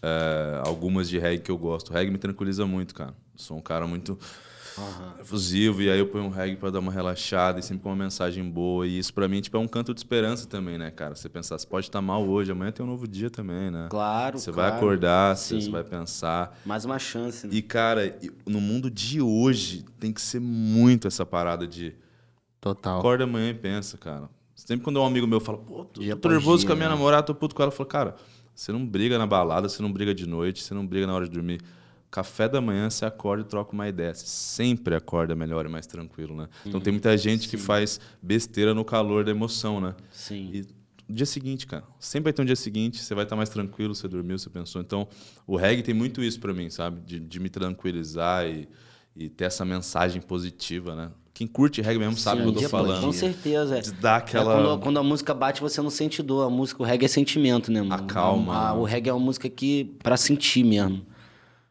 É, algumas de reggae que eu gosto. O reggae me tranquiliza muito, cara. sou um cara muito uhum. efusivo, e aí eu ponho um reggae para dar uma relaxada e sempre com uma mensagem boa. E isso para mim tipo, é um canto de esperança também, né, cara? Você pensar, você pode estar mal hoje, amanhã tem um novo dia também, né? Claro. Você claro. vai acordar, Sim. você vai pensar. Mais uma chance. Né? E, cara, no mundo de hoje tem que ser muito essa parada de. Total. Acorda amanhã e pensa, cara. Sempre quando um amigo meu fala, pô, tô, tô nervoso dia, com a minha né? namorada, tô puto com ela, eu falo, cara, você não briga na balada, você não briga de noite, você não briga na hora de dormir café da manhã você acorda e troca uma ideia. Você sempre acorda melhor e mais tranquilo, né? Então tem muita gente que faz besteira no calor da emoção, né? Sim. E no dia seguinte, cara, sempre vai ter um dia seguinte, você vai estar mais tranquilo, você dormiu, você pensou. Então, o reggae tem muito isso pra mim, sabe? De, de me tranquilizar e, e ter essa mensagem positiva, né? Quem curte reggae mesmo sabe o que eu tô falando. Com certeza. é. De dar aquela- É quando, quando a música bate, você não sente dor. A música, o reggae é sentimento, né, mano? Acalma, A- a- né? o reggae é uma música que pra sentir mesmo.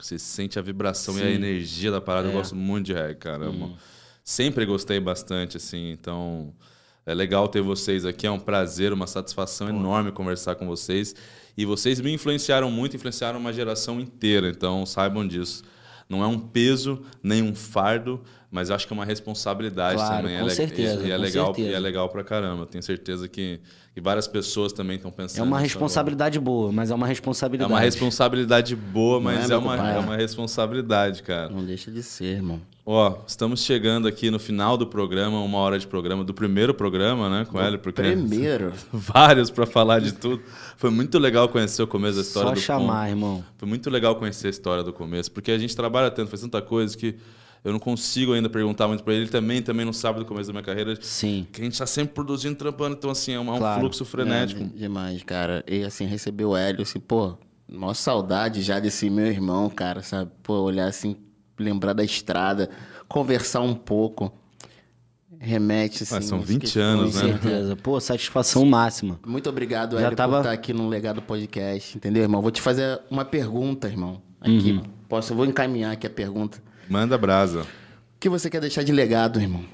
Você sente a vibração e a energia da parada. Eu É. gosto muito de reggae, cara. É Uhum. uma- Sempre gostei bastante, assim. Então, é legal ter vocês aqui. É um prazer, uma satisfação enorme conversar com vocês. E vocês me influenciaram muito, influenciaram uma geração inteira. Então, saibam disso. Não é um peso, nem um fardo, mas eu acho que é uma responsabilidade Claro, também. com é certeza, E é legal, certeza. e é legal pra caramba. Eu tenho certeza que, que várias pessoas também estão pensando É uma responsabilidade boa, mas é uma agora. É responsabilidade. uma responsabilidade boa, é, mas é, meu uma, é uma responsabilidade, cara. Não deixa de ser, irmão. Ó, estamos chegando aqui no final do programa, uma hora de programa, do primeiro programa, né, com ele, porque Primeiro. vários para falar de tudo. Foi muito legal conhecer o começo da história Só do chamar, Pom. irmão. Foi muito legal conhecer a história do começo, porque a gente trabalha tanto, faz tanta coisa que eu não consigo ainda perguntar muito para ele. Ele também, também não sabe do começo da minha carreira. Sim. Que a gente tá sempre produzindo, trampando, então assim, é um, é um Claro. fluxo frenético. É, demais, cara. E assim, receber o Hélio, assim, pô, maior saudade já desse meu irmão, cara, sabe? Pô, olhar assim, lembrar da estrada, conversar um pouco. Remete, assim. Ah, são umas 20 questões, anos, Com né? certeza. Pô, satisfação máxima. Muito obrigado, Já Hélio, tava- por estar aqui no Legado Podcast, entendeu, irmão? Vou te fazer uma pergunta, irmão. Aqui, Uhum. posso, eu vou encaminhar aqui a pergunta. Manda brasa. O que você quer deixar de legado, irmão?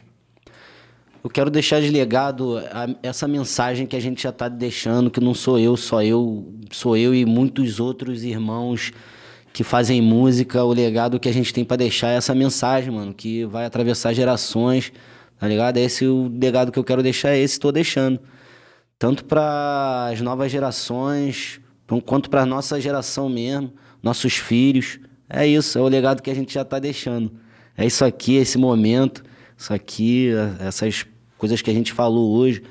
Eu quero deixar de legado a- essa mensagem que a gente já está deixando, que não sou eu, só eu, sou eu e muitos outros irmãos que fazem música. O legado que a gente tem para deixar é essa mensagem, mano, que vai atravessar gerações, tá ligado? Esse é o legado que eu quero deixar, é esse estou deixando. Tanto para as novas gerações, quanto para nossa geração mesmo, nossos filhos. É isso, é o legado que a gente já está deixando. É isso aqui, esse momento, isso aqui, é- essas coisas que a gente falou hoje,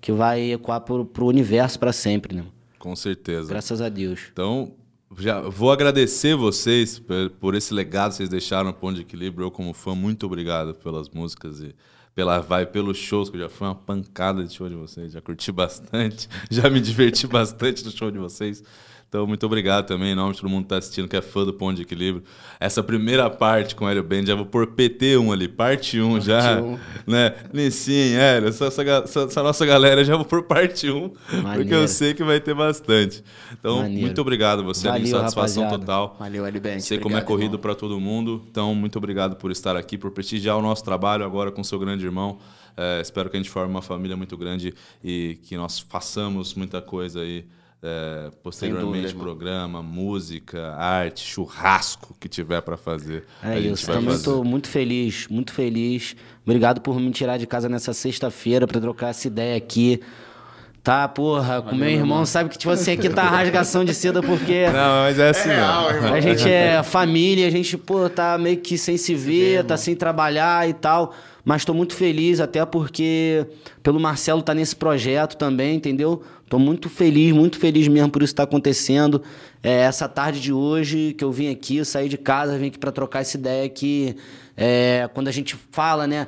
que vai ecoar pro, pro universo para sempre, né? Com certeza. Graças a Deus. Então, já vou agradecer vocês por, esse legado que vocês deixaram no Ponto de Equilíbrio. Eu, como fã, muito obrigado pelas músicas e pela vibe, pelos shows, que já fui uma pancada de show de vocês. Já curti bastante, já me diverti bastante no show de vocês. Então, muito obrigado também, em nome de todo mundo que está assistindo, que é fã do Ponto de Equilíbrio. Essa primeira parte com o Hélio Band, já vou pôr PT1 ali, parte 1 já. um. Né? Nissin, Hélio, essa, essa, essa- nossa galera já vou pôr parte 1, porque eu Maneiro. sei que vai ter bastante. Então, Maneiro. muito obrigado você, Valeu, satisfação rapaziada. total. Valeu, Hélio Band. Sei como é Obrigado, corrido para todo mundo. Então, muito obrigado por estar aqui, por prestigiar o nosso trabalho agora com seu grande irmão. É, espero que a gente forme uma família muito grande e que nós façamos muita coisa aí. É, posteriormente, irmão. programa, música, arte, churrasco que tiver para fazer. É a gente isso, vai também estou muito feliz, muito feliz. Obrigado por me tirar de casa nessa sexta-feira para trocar essa ideia aqui. Tá, porra, com meu irmão, sabe que tipo assim, aqui tá a rasgação de seda porque Não, mas é assim, real, mesmo. irmão. a gente é família, a gente, pô, tá meio que sem se ver, tá sem trabalhar e tal. Mas tô muito feliz, até porque pelo Marcelo tá nesse projeto também, entendeu? Tô muito feliz, muito feliz mesmo por isso estar acontecendo. É, essa tarde de hoje que eu vim aqui, saí de casa, vim aqui para trocar essa ideia que é, quando a gente fala, né?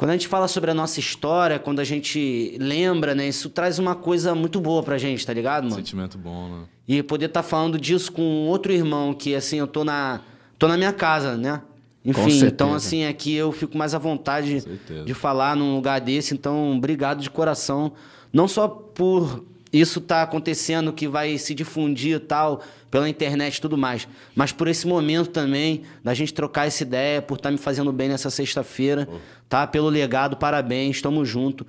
Quando a gente fala sobre a nossa história, quando a gente lembra, né? Isso traz uma coisa muito boa pra gente, tá ligado, mano? Sentimento bom, né? E poder estar falando disso com outro irmão, que assim, eu tô na, tô na minha casa, né? Enfim, então assim, aqui eu fico mais à vontade de falar num lugar desse. Então, obrigado de coração. Não só por isso tá acontecendo, que vai se difundir e tal, pela internet e tudo mais, mas por esse momento também, da gente trocar essa ideia, por estar me fazendo bem nessa sexta-feira, tá? Pelo legado, parabéns, tamo junto.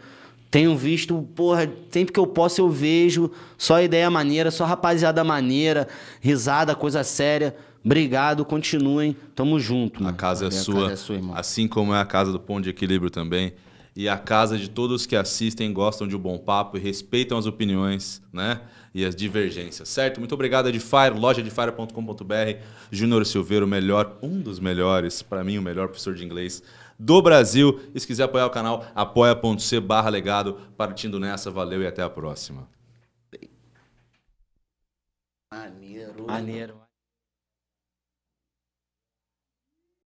Tenho visto, porra, sempre que eu posso eu vejo só ideia maneira, só rapaziada maneira, risada, coisa séria. Obrigado, continuem, tamo junto. A Mano. casa é a sua, casa é sua, irmão. assim como é a casa do Ponto de Equilíbrio também. E a casa de todos que assistem, gostam de um bom papo e respeitam as opiniões, né? E as divergências, certo? Muito obrigado, Edfire, loja edfire.com.br. Júnior Silveira, o melhor, um dos melhores, para mim, o melhor professor de inglês do Brasil. E se quiser apoiar o canal, apoia.c barra legado. Partindo nessa, valeu e até a próxima. Maneiro. Maneiro.